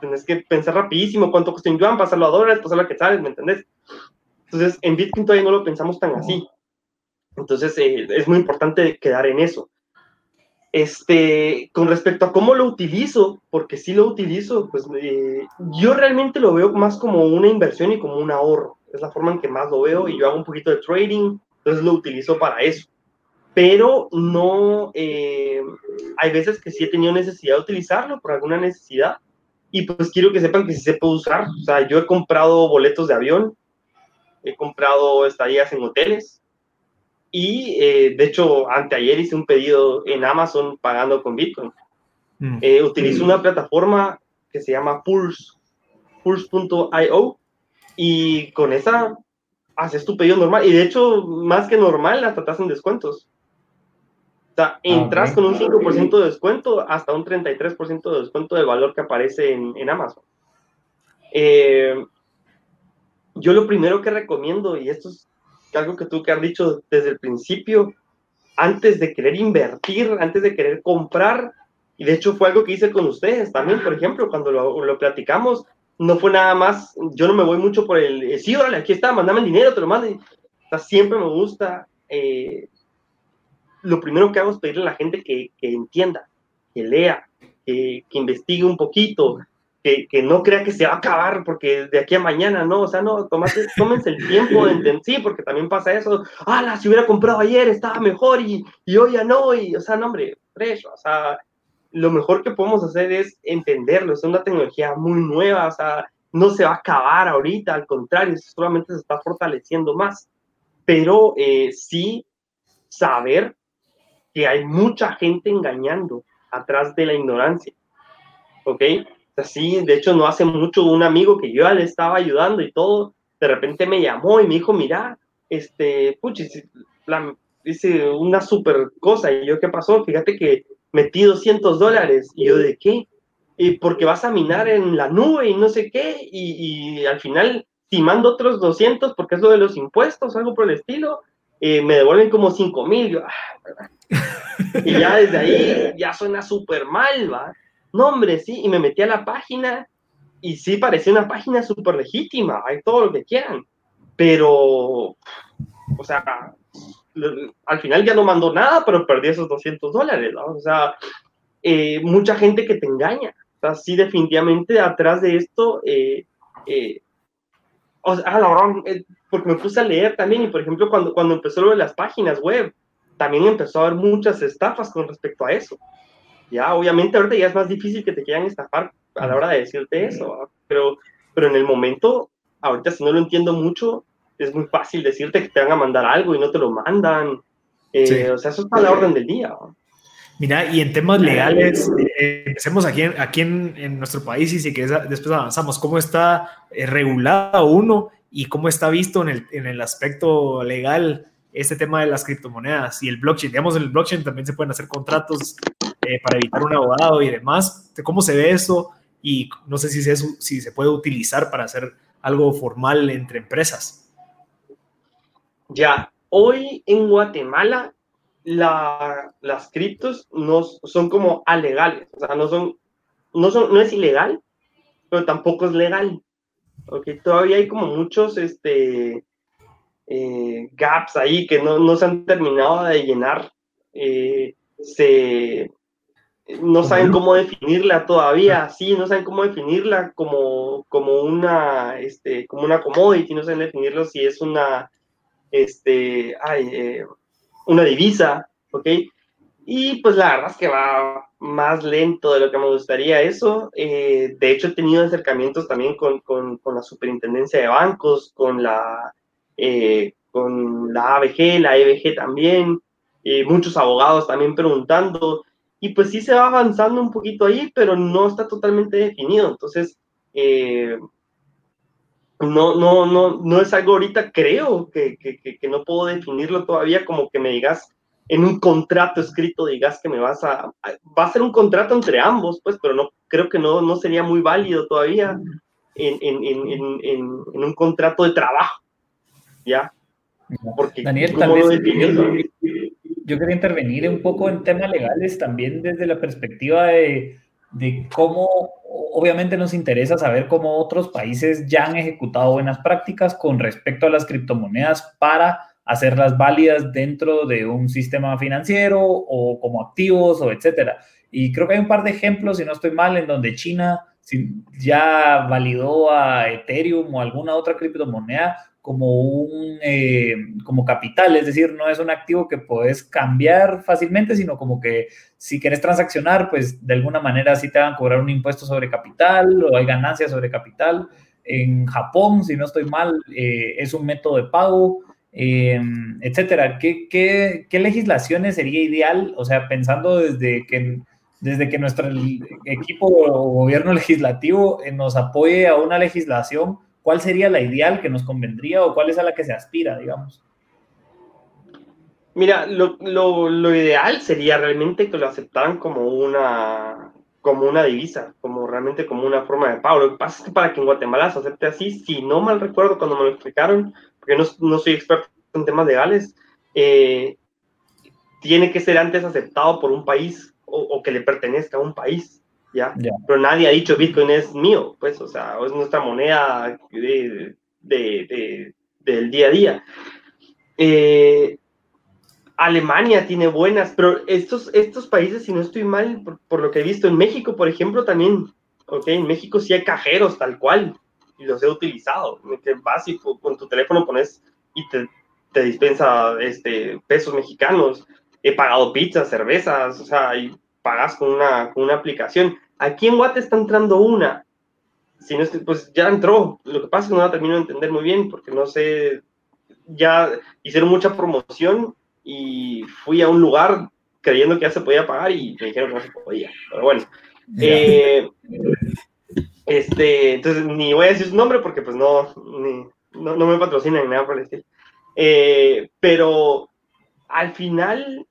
Tienes que pensar rapidísimo cuánto cuesta un yuan, pasarlo a dólares, pasarlo a quetzales, ¿me entendés? Entonces, en Bitcoin todavía no lo pensamos tan así. Entonces, eh, es muy importante quedar en eso. Este, con respecto a cómo lo utilizo, porque sí lo utilizo, pues eh, yo realmente lo veo más como una inversión y como un ahorro. Es la forma en que más lo veo y yo hago un poquito de trading, entonces lo utilizo para eso. Pero no, eh, hay veces que sí he tenido necesidad de utilizarlo por alguna necesidad y pues quiero que sepan que se puede usar. O sea, yo he comprado boletos de avión, he comprado estadías en hoteles, y eh, de hecho, anteayer hice un pedido en Amazon pagando con Bitcoin. Mm. Eh, utilizo una plataforma que se llama Pulse, Pulse.io, y con esa haces tu pedido normal. Y de hecho, más que normal, hasta te hacen descuentos. O sea, ah, entras con un 5% de descuento hasta un 33% de descuento del valor que aparece en, en Amazon. Eh, yo lo primero que recomiendo, y esto es algo que tú que has dicho desde el principio, antes de querer invertir, antes de querer comprar, y de hecho fue algo que hice con ustedes también, por ejemplo, cuando lo, lo platicamos, no fue nada más, yo no me voy mucho por el, eh, sí, órale, aquí está, mandame el dinero, te lo mando. O sea, siempre me gusta, eh, lo primero que hago es pedirle a la gente que, que entienda, que lea, que, que investigue un poquito, que, no crea que se va a acabar porque de aquí a mañana, no, o sea, no, tómense el tiempo de entender, sí, porque también pasa eso, ah, si hubiera comprado ayer estaba mejor y, y hoy ya no, y, o sea, no, hombre, fresh, o sea, lo mejor que podemos hacer es entenderlo, es una tecnología muy nueva, o sea, no se va a acabar ahorita, al contrario, solamente se está fortaleciendo más. Pero eh, sí saber que hay mucha gente engañando atrás de la ignorancia. ¿Ok? Así, de hecho, no hace mucho un amigo que yo le estaba ayudando y todo, de repente me llamó y me dijo, mira, este, puchis, dice una super cosa. Y yo, ¿qué pasó? Fíjate que metí 200 dólares. Y yo, ¿de qué? Y porque vas a minar en la nube y no sé qué. Y, y al final, si mando otros 200 porque es lo de los impuestos, algo por el estilo, eh, me devuelven como 5 mil. Ah, y ya desde ahí ya suena súper mal, ¿va? No, hombre, sí. Y me metí a la página y sí parecía una página súper legítima, hay todo lo que quieran. Pero, o sea, al final ya no mandó nada, pero perdí esos 200 dólares, ¿no? O sea, eh, mucha gente que te engaña. O sea, sí, definitivamente atrás de esto, eh, o sea, ah, porque me puse a leer también, y por ejemplo, cuando, cuando empezó lo de las páginas web, también empezó a haber muchas estafas con respecto a eso. Ya, obviamente, ahorita ya es más difícil que te quieran estafar a la hora de decirte eso, pero, pero en el momento, ahorita si no lo entiendo mucho, es muy fácil decirte que te van a mandar algo y no te lo mandan. Eh, o sea, eso está a la orden del día. Mira, y en temas legales, eh, empecemos aquí, aquí en, en, nuestro país y si quieres después avanzamos. ¿Cómo está eh, regulado uno y cómo está visto en el, en el aspecto legal este tema de las criptomonedas y el blockchain. Digamos, en el blockchain también se pueden hacer contratos eh, para evitar un abogado y demás. ¿Cómo se ve eso? Y no sé si, se, si se puede utilizar para hacer algo formal entre empresas. Ya, hoy en Guatemala la, las criptos no son como alegales, o sea, no son, no son, no es ilegal, pero tampoco es legal. Okay, todavía hay como muchos este, eh, gaps ahí que no, no, se han terminado de llenar. Eh, se, no saben cómo definirla todavía, sí, no saben cómo definirla como, como, una, este, como una commodity, no saben definirlo si es una, este, ay, eh, una divisa, ¿ok? Y pues la verdad es que va más lento de lo que me gustaría eso. Eh, de hecho, he tenido acercamientos también con, con, con la superintendencia de bancos, con la, eh, con la ABG, la EBG también, eh, muchos abogados también preguntando. Y pues sí se va avanzando un poquito ahí, pero no está totalmente definido. Entonces, no, no, no, no es algo ahorita, creo que, que, que no puedo definirlo todavía como que me digas en un contrato escrito digas que me vas a, va a ser un contrato entre ambos, pues, pero no, creo que no, no sería muy válido todavía en, en, en, en un contrato de trabajo, ¿ya? Porque, Daniel, tal vez yo, quería intervenir un poco en temas legales también desde la perspectiva de, de cómo, obviamente nos interesa saber cómo otros países ya han ejecutado buenas prácticas con respecto a las criptomonedas para hacerlas válidas dentro de un sistema financiero o como activos o etcétera. Y creo que hay un par de ejemplos, si no estoy mal, en donde China ya validó a Ethereum o alguna otra criptomoneda como un eh, como capital, es decir, no es un activo que puedes cambiar fácilmente, sino como que si quieres transaccionar, pues de alguna manera sí te van a cobrar un impuesto sobre capital o hay ganancias sobre capital. En Japón, si no estoy mal, eh, es un método de pago eh, etcétera. ¿Qué, qué, legislaciones sería ideal? O sea, pensando desde que, desde que nuestro equipo o gobierno legislativo eh, nos apoye a una legislación, ¿cuál sería la ideal que nos convendría o cuál es a la que se aspira, digamos? Mira, lo, lo, lo ideal sería realmente que lo aceptaran como una, como una divisa, como realmente como una forma de pago. Lo que pasa es que para que en Guatemala se acepte así, si no mal recuerdo cuando me lo explicaron, porque no, no soy experto en temas legales, eh, tiene que ser antes aceptado por un país o, que le pertenezca a un país, ¿ya? Pero nadie ha dicho Bitcoin es mío, pues, o sea, es nuestra moneda de, de, del día a día. Eh, Alemania tiene buenas, pero estos, estos países, si no estoy mal, por, lo que he visto en México, por ejemplo, también, ok, en México sí hay cajeros tal cual, y los he utilizado, que vas y con tu teléfono pones y te, te dispensa este, pesos mexicanos, he pagado pizzas, cervezas, o sea, y pagas con una, con una aplicación. Aquí en Guate está entrando una, si no pues ya entró. Lo que pasa es que no la termino de entender muy bien porque no sé, ya hicieron mucha promoción y fui a un lugar creyendo que ya se podía pagar y me dijeron que no se podía. Pero bueno. Eh, este, entonces ni voy a decir su nombre porque pues no, no, no, me patrocinan ni nada por el estilo. Eh, pero al final,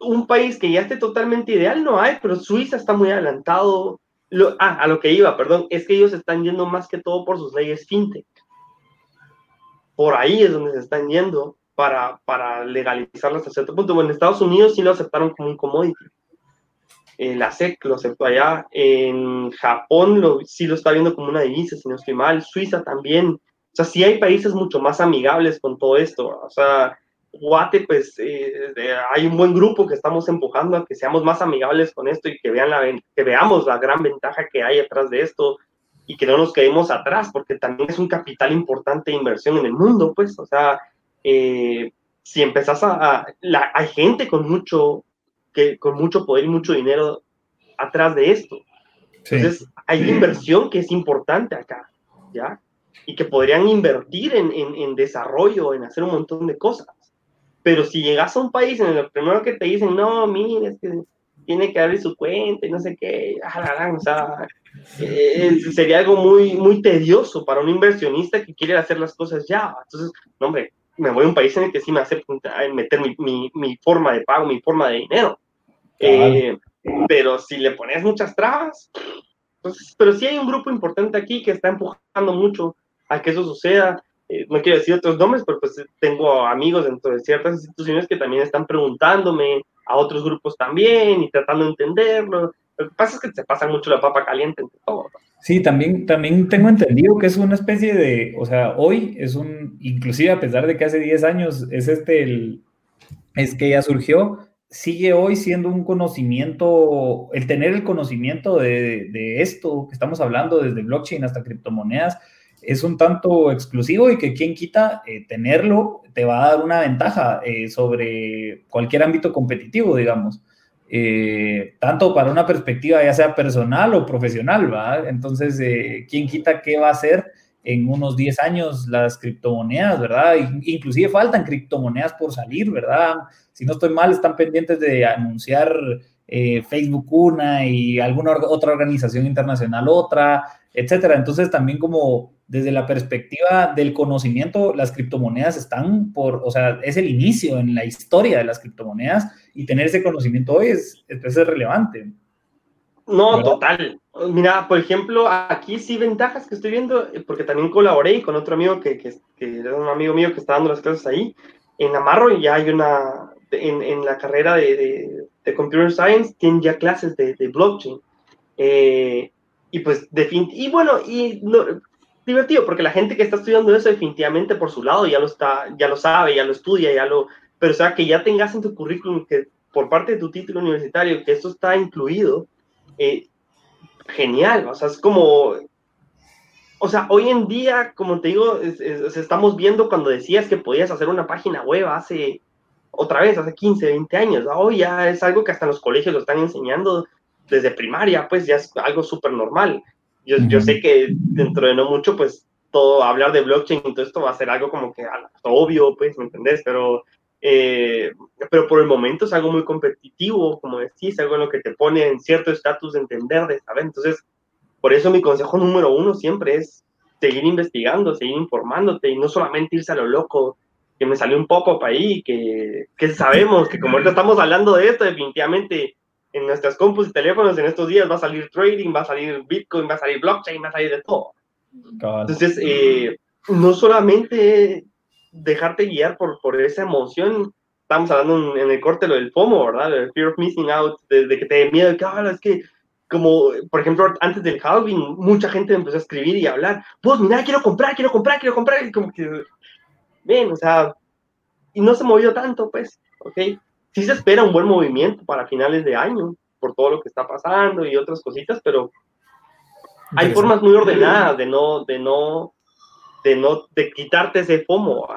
un país que ya esté totalmente ideal no hay, pero Suiza está muy adelantado. Lo, ah, a lo que iba, perdón, es que ellos están yendo más que todo por sus leyes fintech. Por ahí es donde se están yendo para, para legalizarlo hasta cierto punto. Bueno, en Estados Unidos sí lo aceptaron como un commodity. Eh, la SEC lo aceptó allá. En Japón sí lo está viendo como una divisa, si no estoy mal. Suiza también. O sea, sí hay países mucho más amigables con todo esto. O sea, Guate, pues eh, hay un buen grupo que estamos empujando a que seamos más amigables con esto y que, vean la, que veamos la gran ventaja que hay atrás de esto y que no nos quedemos atrás, porque también es un capital importante de inversión en el mundo, pues, o sea, eh, si empezás a, hay gente con mucho, que, con mucho poder y mucho dinero atrás de esto. Entonces, hay inversión que es importante acá, ¿ya? Y que podrían invertir en, en, en desarrollo, en hacer un montón de cosas. Pero si llegas a un país en el primero que te dicen, no, mire, es que tiene que abrir su cuenta y no sé qué, ah, o sea, eh, sería algo muy, muy tedioso para un inversionista que quiere hacer las cosas ya. Entonces, no, hombre, me voy a un país en el que sí me hace meter mi, mi, mi forma de pago, mi forma de dinero. Eh, pero si le pones muchas trabas, pues, pero sí hay un grupo importante aquí que está empujando mucho a que eso suceda. Eh, no quiero decir otros nombres, pero pues tengo amigos dentro de ciertas instituciones que también están preguntándome, a otros grupos también, y tratando de entenderlo. Lo que pasa es que se pasa mucho la papa caliente entre todos. Sí, también, también tengo entendido que es una especie de, o sea, hoy es un, inclusive a pesar de que hace 10 años es este el, es que ya surgió, sigue hoy siendo un conocimiento, el tener el conocimiento de, esto que estamos hablando, desde blockchain hasta criptomonedas, es un tanto exclusivo y que quien quita eh, tenerlo te va a dar una ventaja eh, sobre cualquier ámbito competitivo, digamos. Eh, tanto para una perspectiva ya sea personal o profesional, ¿va? Entonces, ¿quién quita qué va a ser en unos 10 años las criptomonedas, ¿verdad? Inclusive faltan criptomonedas por salir, ¿verdad? Si no estoy mal, están pendientes de anunciar Facebook una y alguna otra organización internacional otra, etcétera. Entonces, también como desde la perspectiva del conocimiento, las criptomonedas están por, o sea, es el inicio en la historia de las criptomonedas y tener ese conocimiento hoy es, es, relevante. No, total. Mira, por ejemplo, aquí sí ventajas que estoy viendo, porque también colaboré con otro amigo que, que, que era un amigo mío que está dando las clases ahí. En Amarro ya hay una, en, en la carrera de, de, Computer Science, tienen ya clases de, de blockchain. Eh, y pues, y bueno, y no, divertido, porque la gente que está estudiando eso definitivamente por su lado ya lo, está, ya lo sabe, ya lo estudia, ya lo... Pero o sea, que ya tengas en tu currículum que por parte de tu título universitario que esto está incluido, eh, genial, o sea, es como... O sea, hoy en día, como te digo, estamos viendo cuando decías que podías hacer una página web hace, otra vez, hace 15, 20 años. Hoy ya es algo que hasta los colegios lo están enseñando desde primaria, pues ya es algo súper normal. Yo, sé que dentro de no mucho, pues todo hablar de blockchain y todo esto va a ser algo como que obvio, pues, ¿me entendés? Pero, eh, pero por el momento es algo muy competitivo, como decís, algo en lo que te pone en cierto estatus de entender, de saber. Entonces, por eso mi consejo número uno siempre es seguir investigando, seguir informándote y no solamente irse a lo loco, que me salió un poco para ahí, que, que sabemos que como ahorita estamos hablando de esto, definitivamente en nuestras compus y teléfonos en estos días va a salir trading, va a salir Bitcoin, va a salir blockchain, va a salir de todo. Entonces, eh, no solamente dejarte guiar por, por esa emoción, estamos hablando en, el corte lo del FOMO, ¿verdad? El fear of missing out, de, que te dé miedo, que ah, es que, como, por ejemplo, antes del halving, mucha gente empezó a escribir y a hablar, pues mira, quiero comprar, quiero comprar, quiero comprar, y como que, bien, o sea, y no se movió tanto, pues, ¿ok? sí se espera un buen movimiento para finales de año por todo lo que está pasando y otras cositas, pero hay formas muy ordenadas de no, de no, de no, de quitarte ese FOMO.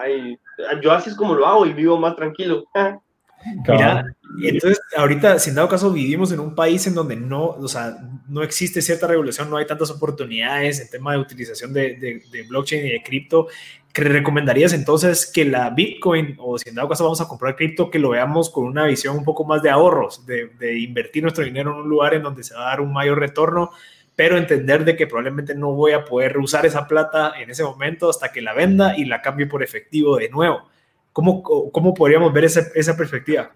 yo así es como lo hago y vivo más tranquilo. Mira, entonces ahorita, sin dado caso, vivimos en un país en donde no, o sea, no existe cierta regulación, no hay tantas oportunidades en tema de utilización de, de, blockchain y de cripto. ¿Qué recomendarías entonces que la Bitcoin, o si en dado caso vamos a comprar cripto, que lo veamos con una visión un poco más de ahorros, de, invertir nuestro dinero en un lugar en donde se va a dar un mayor retorno? pero entender de que probablemente no voy a poder usar esa plata en ese momento hasta que la venda y la cambie por efectivo de nuevo. ¿Cómo, cómo podríamos ver esa, esa perspectiva?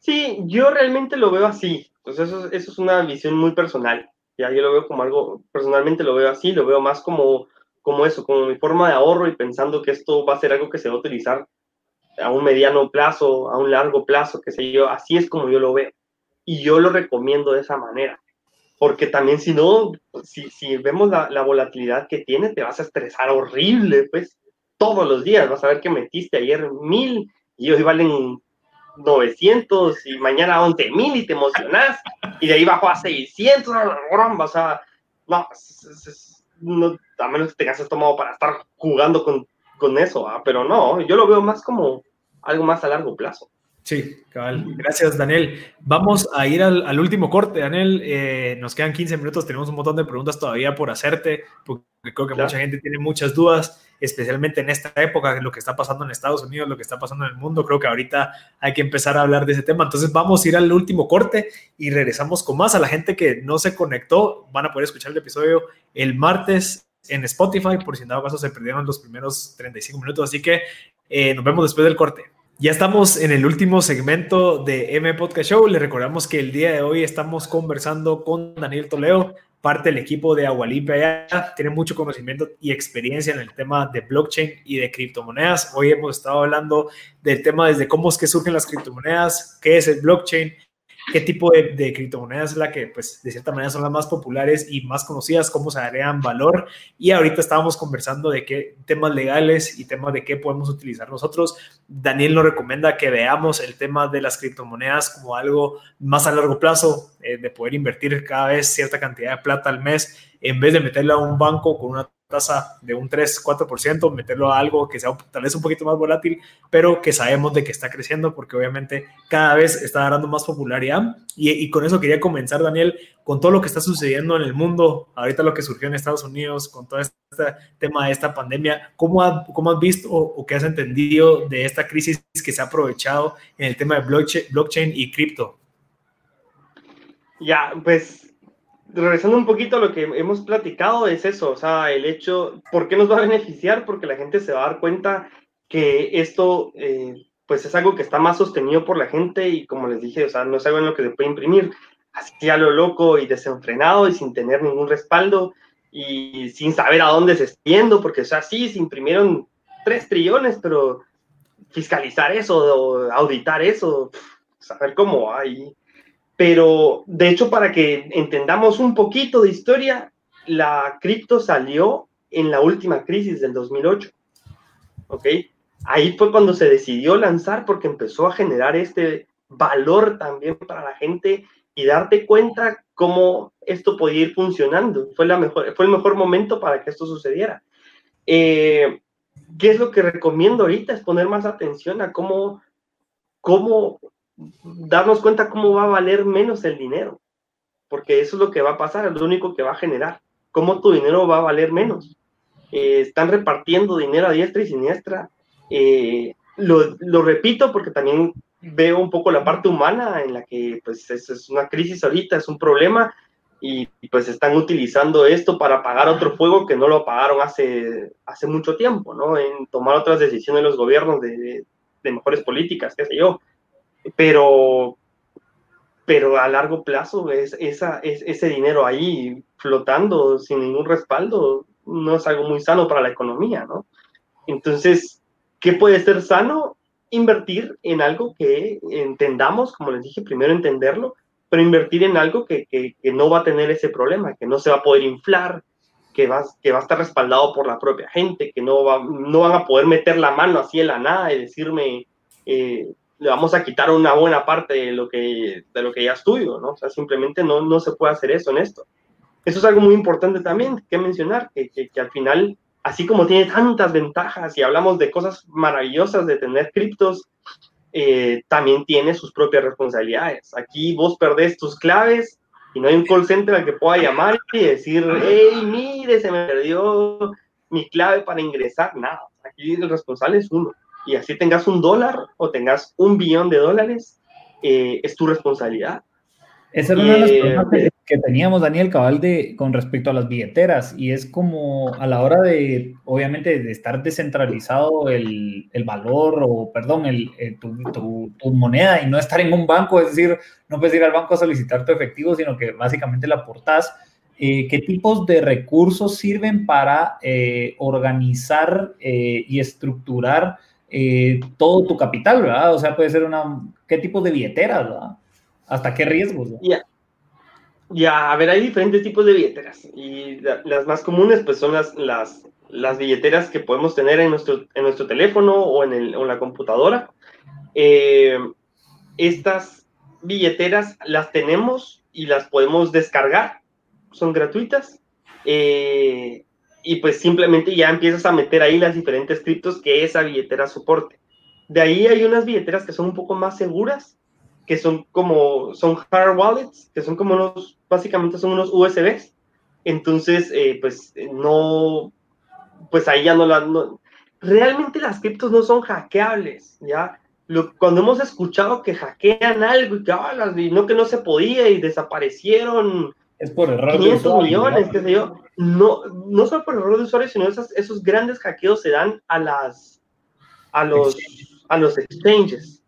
Sí, yo realmente lo veo así. Pues eso, eso es una visión muy personal. Ya yo lo veo como algo, personalmente lo veo así, lo veo más como, como eso, como mi forma de ahorro y pensando que esto va a ser algo que se va a utilizar a un mediano plazo, a un largo plazo, qué sé yo. Así es como yo lo veo. Y yo lo recomiendo de esa manera. Porque también si no, si, si vemos la, la volatilidad que tiene, te vas a estresar horrible, pues todos los días. Vas a ver que metiste ayer mil y hoy valen 900 y mañana 11 mil y te emocionas y de ahí bajo a 600, o sea, no, no, a menos que tengas estómago para estar jugando con, con eso, ¿ah? pero no, yo lo veo más como algo más a largo plazo. Sí, cabal. Gracias, Daniel. Vamos a ir al, último corte, Daniel. Eh, nos quedan 15 minutos, tenemos un montón de preguntas todavía por hacerte, porque creo que mucha gente tiene muchas dudas, especialmente en esta época, lo que está pasando en Estados Unidos, lo que está pasando en el mundo. Creo que ahorita hay que empezar a hablar de ese tema. Entonces vamos a ir al último corte y regresamos con más. A la gente que no se conectó, van a poder escuchar el episodio el martes en Spotify, por si en dado caso se perdieron los primeros 35 minutos. Así que eh, nos vemos después del corte. Ya estamos en el último segmento de M Podcast Show. Le recordamos que el día de hoy estamos conversando con Daniel Toledo, parte del equipo de Agualimpia. Tiene mucho conocimiento y experiencia en el tema de blockchain y de criptomonedas. Hoy hemos estado hablando del tema desde cómo es que surgen las criptomonedas, qué es el blockchain, qué tipo de, criptomonedas es la que, pues, de cierta manera son las más populares y más conocidas, cómo se agregan valor. Y ahorita estábamos conversando de qué temas legales y temas de qué podemos utilizar nosotros. Daniel nos recomienda que veamos el tema de las criptomonedas como algo más a largo plazo, eh, de poder invertir cada vez cierta cantidad de plata al mes, en vez de meterla a un banco con una tasa de un 3-4%, meterlo a algo que sea tal vez un poquito más volátil, pero que sabemos de que está creciendo porque obviamente cada vez está agarrando más popularidad. Y, con eso quería comenzar, Daniel, con todo lo que está sucediendo en el mundo, ahorita lo que surgió en Estados Unidos, con todo este tema de esta pandemia, ¿cómo, cómo has visto o, o, qué has entendido de esta crisis que se ha aprovechado en el tema de blockchain, blockchain y cripto? Ya, pues regresando un poquito a lo que hemos platicado, es eso, o sea, el hecho, ¿por qué nos va a beneficiar? Porque la gente se va a dar cuenta que esto, eh, pues es algo que está más sostenido por la gente y como les dije, o sea, no es algo en lo que se puede imprimir así a lo loco y desenfrenado y sin tener ningún respaldo y sin saber a dónde se está yendo, porque, o sea, sí, se imprimieron tres trillones, pero fiscalizar eso, auditar eso, saber cómo hay pero de hecho, para que entendamos un poquito de historia, la cripto salió en la última crisis del 2008. ¿Ok? Ahí fue cuando se decidió lanzar porque empezó a generar este valor también para la gente y darte cuenta cómo esto podía ir funcionando. Fue, la mejor, fue el mejor momento para que esto sucediera. Eh, ¿Qué es lo que recomiendo ahorita? Es poner más atención a cómo, cómo darnos cuenta cómo va a valer menos el dinero, porque eso es lo que va a pasar, es lo único que va a generar, cómo tu dinero va a valer menos. Eh, están repartiendo dinero a diestra y siniestra. Eh, lo, repito porque también veo un poco la parte humana en la que pues es, una crisis ahorita, es un problema y, pues están utilizando esto para pagar otro fuego que no lo pagaron hace, hace mucho tiempo, ¿no? En tomar otras decisiones los gobiernos de, de mejores políticas, qué sé yo pero, pero a largo plazo es, esa, es, ese dinero ahí flotando sin ningún respaldo no es algo muy sano para la economía, ¿no? Entonces, ¿qué puede ser sano? Invertir en algo que entendamos, como les dije, primero entenderlo, pero invertir en algo que, que, que no va a tener ese problema, que no se va a poder inflar, que va, que va a estar respaldado por la propia gente, que no, va, no van a poder meter la mano así en la nada y decirme, eh, le vamos a quitar una buena parte de lo que, de lo que ya es tuyo, ¿no? O sea, simplemente no, no se puede hacer eso en esto. Eso es algo muy importante también que mencionar, que, que, al final, así como tiene tantas ventajas y hablamos de cosas maravillosas de tener criptos, eh, también tiene sus propias responsabilidades. Aquí vos perdés tus claves y no hay un call center al que pueda llamar y decir, hey, mire, se me perdió mi clave para ingresar. Nada, aquí el responsable es uno. Y así tengas un dólar o tengas un billón de dólares, eh, es tu responsabilidad. Esa era una de las preguntas que, teníamos, Daniel Cabal, de, con respecto a las billeteras. Y es como a la hora de, obviamente, de estar descentralizado el, el valor o, perdón, el, eh, tu, tu, moneda y no estar en un banco, es decir, no puedes ir al banco a solicitar tu efectivo, sino que básicamente la aportas. Eh, ¿Qué tipos de recursos sirven para eh, organizar y estructurar todo tu capital, verdad? O sea, puede ser una, ¿qué tipo de billeteras, verdad? ¿Hasta qué riesgos? Ya, ya, a ver, hay diferentes tipos de billeteras y las más comunes pues son las, las, las billeteras que podemos tener en nuestro, en nuestro teléfono o en, el, la computadora. Eh, estas billeteras las tenemos y las podemos descargar, son gratuitas. Eh, y pues simplemente ya empiezas a meter ahí las diferentes criptos que esa billetera soporte. De ahí hay unas billeteras que son un poco más seguras, que son como, son hard wallets, que son como unos, básicamente son unos USBs. Entonces, eh, pues no, pues ahí ya no la, realmente las criptos no son hackeables, ¿ya? Lo, cuando hemos escuchado que hackean algo y que, ah, y no que no se podía y desaparecieron es por error 500 millones, qué sé yo. No, no solo por error de usuario, sino esos, esos grandes hackeos se dan a las a los, a los exchanges.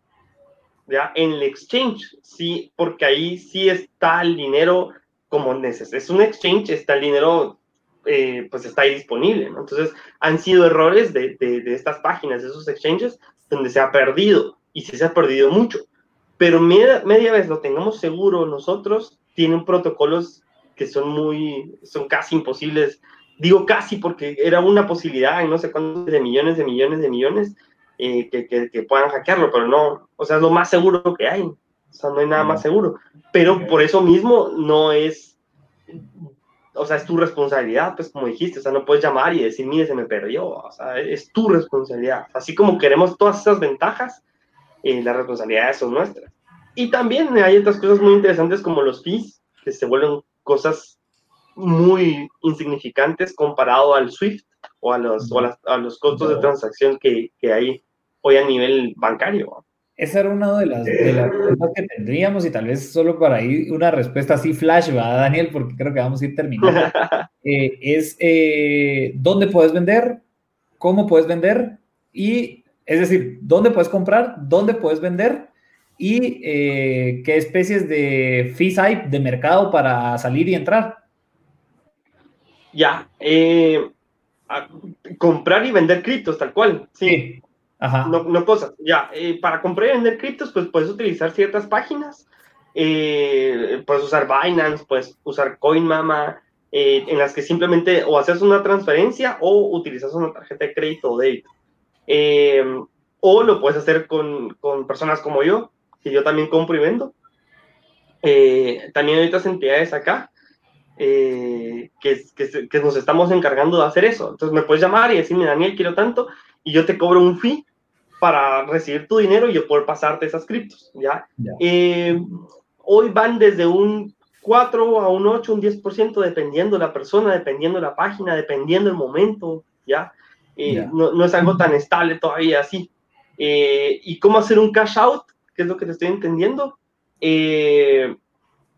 ¿ya? En el exchange, sí, porque ahí sí está el dinero como necesita. Es un exchange, está el dinero, eh, pues está ahí disponible, Entonces, han sido errores de, de, estas páginas, de esos exchanges, donde se ha perdido, y sí se ha perdido mucho. Pero media, media vez lo tengamos seguro nosotros, tienen protocolos que son muy, son casi imposibles. Digo casi porque era una posibilidad en no sé cuántos de millones de millones de millones, eh, que, puedan hackearlo, pero no, o sea, es lo más seguro que hay. O sea, no hay nada más seguro. Pero por eso mismo no es, o sea, es tu responsabilidad, pues como dijiste, o sea, no puedes llamar y decir, mire, se me perdió, o sea, es tu responsabilidad. Así como queremos todas esas ventajas, eh, las responsabilidades son nuestras. Y también hay otras cosas muy interesantes como los fees, que se vuelven cosas muy insignificantes comparado al SWIFT o a los, o a, los costos de transacción que, que hay hoy a nivel bancario. Esa era una de las, de las preguntas que tendríamos y tal vez solo para ir una respuesta así flash, ¿verdad, Daniel? Porque creo que vamos a ir terminando. Eh, es eh, dónde puedes vender, cómo puedes vender y, es decir, dónde puedes comprar, dónde puedes vender y eh, qué especies de fees hay de mercado para salir y entrar. Ya, comprar y vender criptos, tal cual. sí. No, no cosas. Ya, eh, para comprar y vender criptos, pues puedes utilizar ciertas páginas. Eh, puedes usar Binance, puedes usar CoinMama, eh, en las que simplemente o haces una transferencia o utilizas una tarjeta de crédito o débito. o lo puedes hacer con, con, personas como yo, que yo también compro y vendo. también hay otras entidades acá que, que, que, nos estamos encargando de hacer eso. Entonces me puedes llamar y decirme, Daniel, quiero tanto, y yo te cobro un fee para recibir tu dinero y yo poder pasarte esas criptos, ¿ya? Eh, hoy van desde un 4 a un 8, un 10%, dependiendo la persona, dependiendo la página, dependiendo el momento, ¿ya? Eh, no, no, es algo tan estable todavía así. Eh, ¿Y cómo hacer un cash out? ¿Qué es lo que te estoy entendiendo?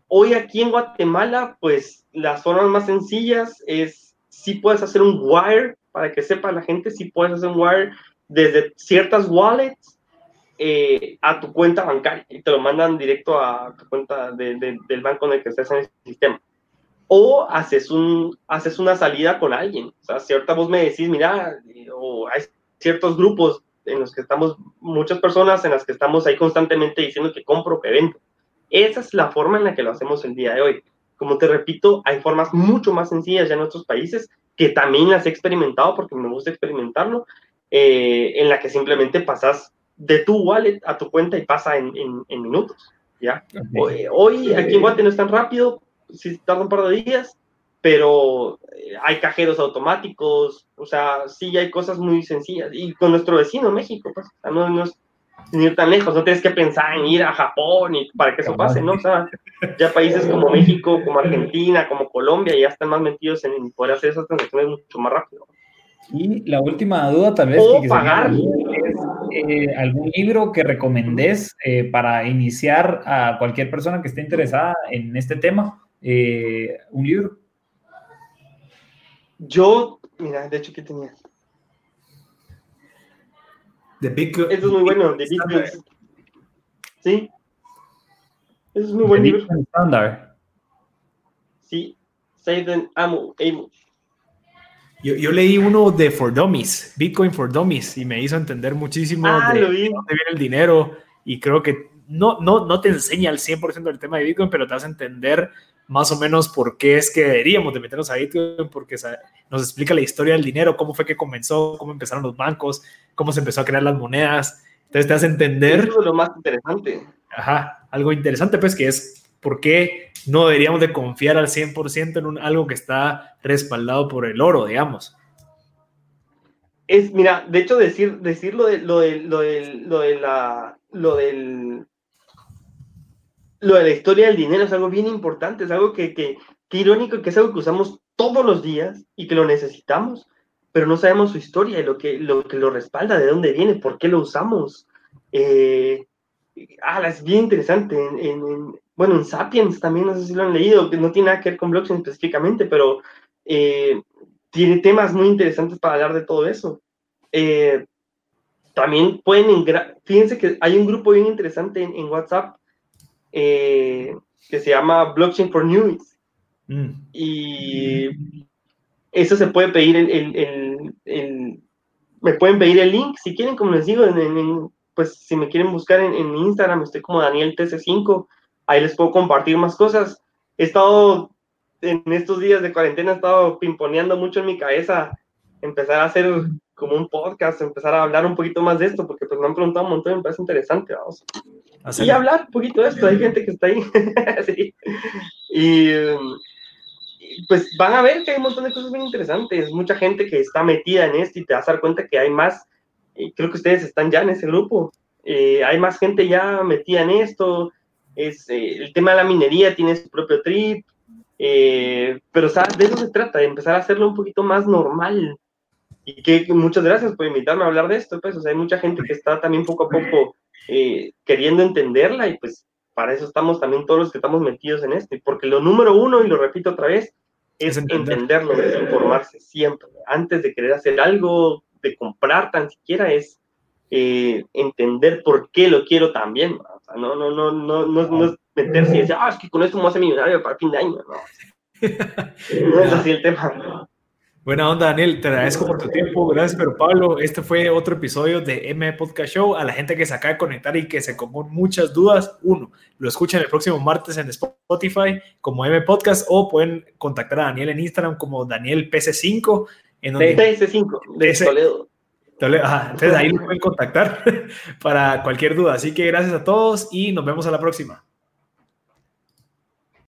hoy aquí en Guatemala, pues las formas más sencillas es si puedes hacer un wire, para que sepa la gente, si puedes hacer un wire desde ciertas wallets eh, a tu cuenta bancaria y te lo mandan directo a tu cuenta del banco en el que estés en el sistema. O haces, un, haces una salida con alguien. O sea, si ahorita vos me decís, mira, o hay ciertos grupos en los que estamos, muchas personas en las que estamos ahí constantemente diciendo que compro, que vendo. Esa es la forma en la que lo hacemos el día de hoy. Como te repito, hay formas mucho más sencillas ya en otros países que también las he experimentado porque me gusta experimentarlo, eh, en la que simplemente pasas de tu wallet a tu cuenta y pasa en, en, minutos, ¿ya? Hoy, aquí en Guate no es tan rápido, sí tarda un par de días, pero eh, hay cajeros automáticos, o sea, sí hay cosas muy sencillas. Y con nuestro vecino México, pues, no, no, es, ir tan lejos, no tienes que pensar en ir a Japón y para que eso pase, ¿no? O sea, ya países como México, como Argentina, como Colombia ya están más metidos en poder hacer esas transacciones mucho más rápido. Y la última duda, tal vez. O pagar. Eh, ¿Algún libro que recomendés eh, para iniciar a cualquier persona que esté interesada en este tema? Eh, ¿Un libro? Yo, mira, de hecho, ¿qué tenía? The Big, Eso es muy bueno, The Big Sí. Eso es muy buen libro. Standard. Sí. Save Amo, Amo. Yo, yo, leí uno de For Dummies, Bitcoin for Dummies, y me hizo entender muchísimo ah, de, dónde viene el dinero. Y creo que no, no, no te enseña al 100% del tema de Bitcoin, pero te hace entender más o menos por qué es que deberíamos de meternos a Bitcoin, porque nos explica la historia del dinero, cómo fue que comenzó, cómo empezaron los bancos, cómo se empezó a crear las monedas. Entonces te hace entender... Eso es lo más interesante. Ajá, algo interesante pues que es por qué no deberíamos de confiar al 100% en un, algo que está respaldado por el oro, digamos. Es, mira, de hecho decir, decir lo de, lo de, lo de, lo de la, lo del, lo de la historia del dinero es algo bien importante, es algo que, que, que irónico, que es algo que usamos todos los días y que lo necesitamos, pero no sabemos su historia y lo que lo, que lo respalda, de dónde viene, por qué lo usamos. Eh, ah, es bien interesante. En, bueno, en Sapiens también, no sé si lo han leído, que no tiene nada que ver con blockchain específicamente, pero eh, tiene temas muy interesantes para hablar de todo eso. Eh, también pueden, fíjense que hay un grupo bien interesante en, WhatsApp eh, que se llama Blockchain for News. Mm. Y eso se puede pedir el, el, me pueden pedir el link si quieren, como les digo, en, pues si me quieren buscar en, en Instagram, estoy como Daniel TC5 ahí les puedo compartir más cosas. He estado en estos días de cuarentena, he estado pimponeando mucho en mi cabeza, empezar a hacer como un podcast, empezar a hablar un poquito más de esto, porque pues me han preguntado un montón, me parece interesante, vamos. Y hablar un poquito de esto, hay gente que está ahí. sí. Y pues van a ver que hay un montón de cosas bien interesantes, mucha gente que está metida en esto y te vas a dar cuenta que hay más, y creo que ustedes están ya en ese grupo, eh, hay más gente ya metida en esto, es eh, el tema de la minería tiene su propio trip, eh, pero ¿sabes? de eso se trata, de empezar a hacerlo un poquito más normal. Y que muchas gracias por invitarme a hablar de esto, pues, o sea, hay mucha gente que está también poco a poco eh, queriendo entenderla y pues para eso estamos también todos los que estamos metidos en esto, porque lo número uno, y lo repito otra vez, es, entenderlo, es informarse siempre, antes de querer hacer algo, de comprar tan siquiera, es entender por qué lo quiero también no, no, no, no, no, no es meterse y decir, ah, es que con esto me hace millonario para fin de año, no. no es así el tema. Buena onda, Daniel. Te agradezco por tu tiempo. Gracias, pero Pablo, este fue otro episodio de M Podcast Show. A la gente que se acaba de conectar y que se con muchas dudas, uno, lo escuchan el próximo martes en Spotify como M Podcast o pueden contactar a Daniel en Instagram como Daniel PC5. En donde, PC5, de Toledo entonces ahí lo pueden contactar para cualquier duda. Así que gracias a todos y nos vemos a la próxima.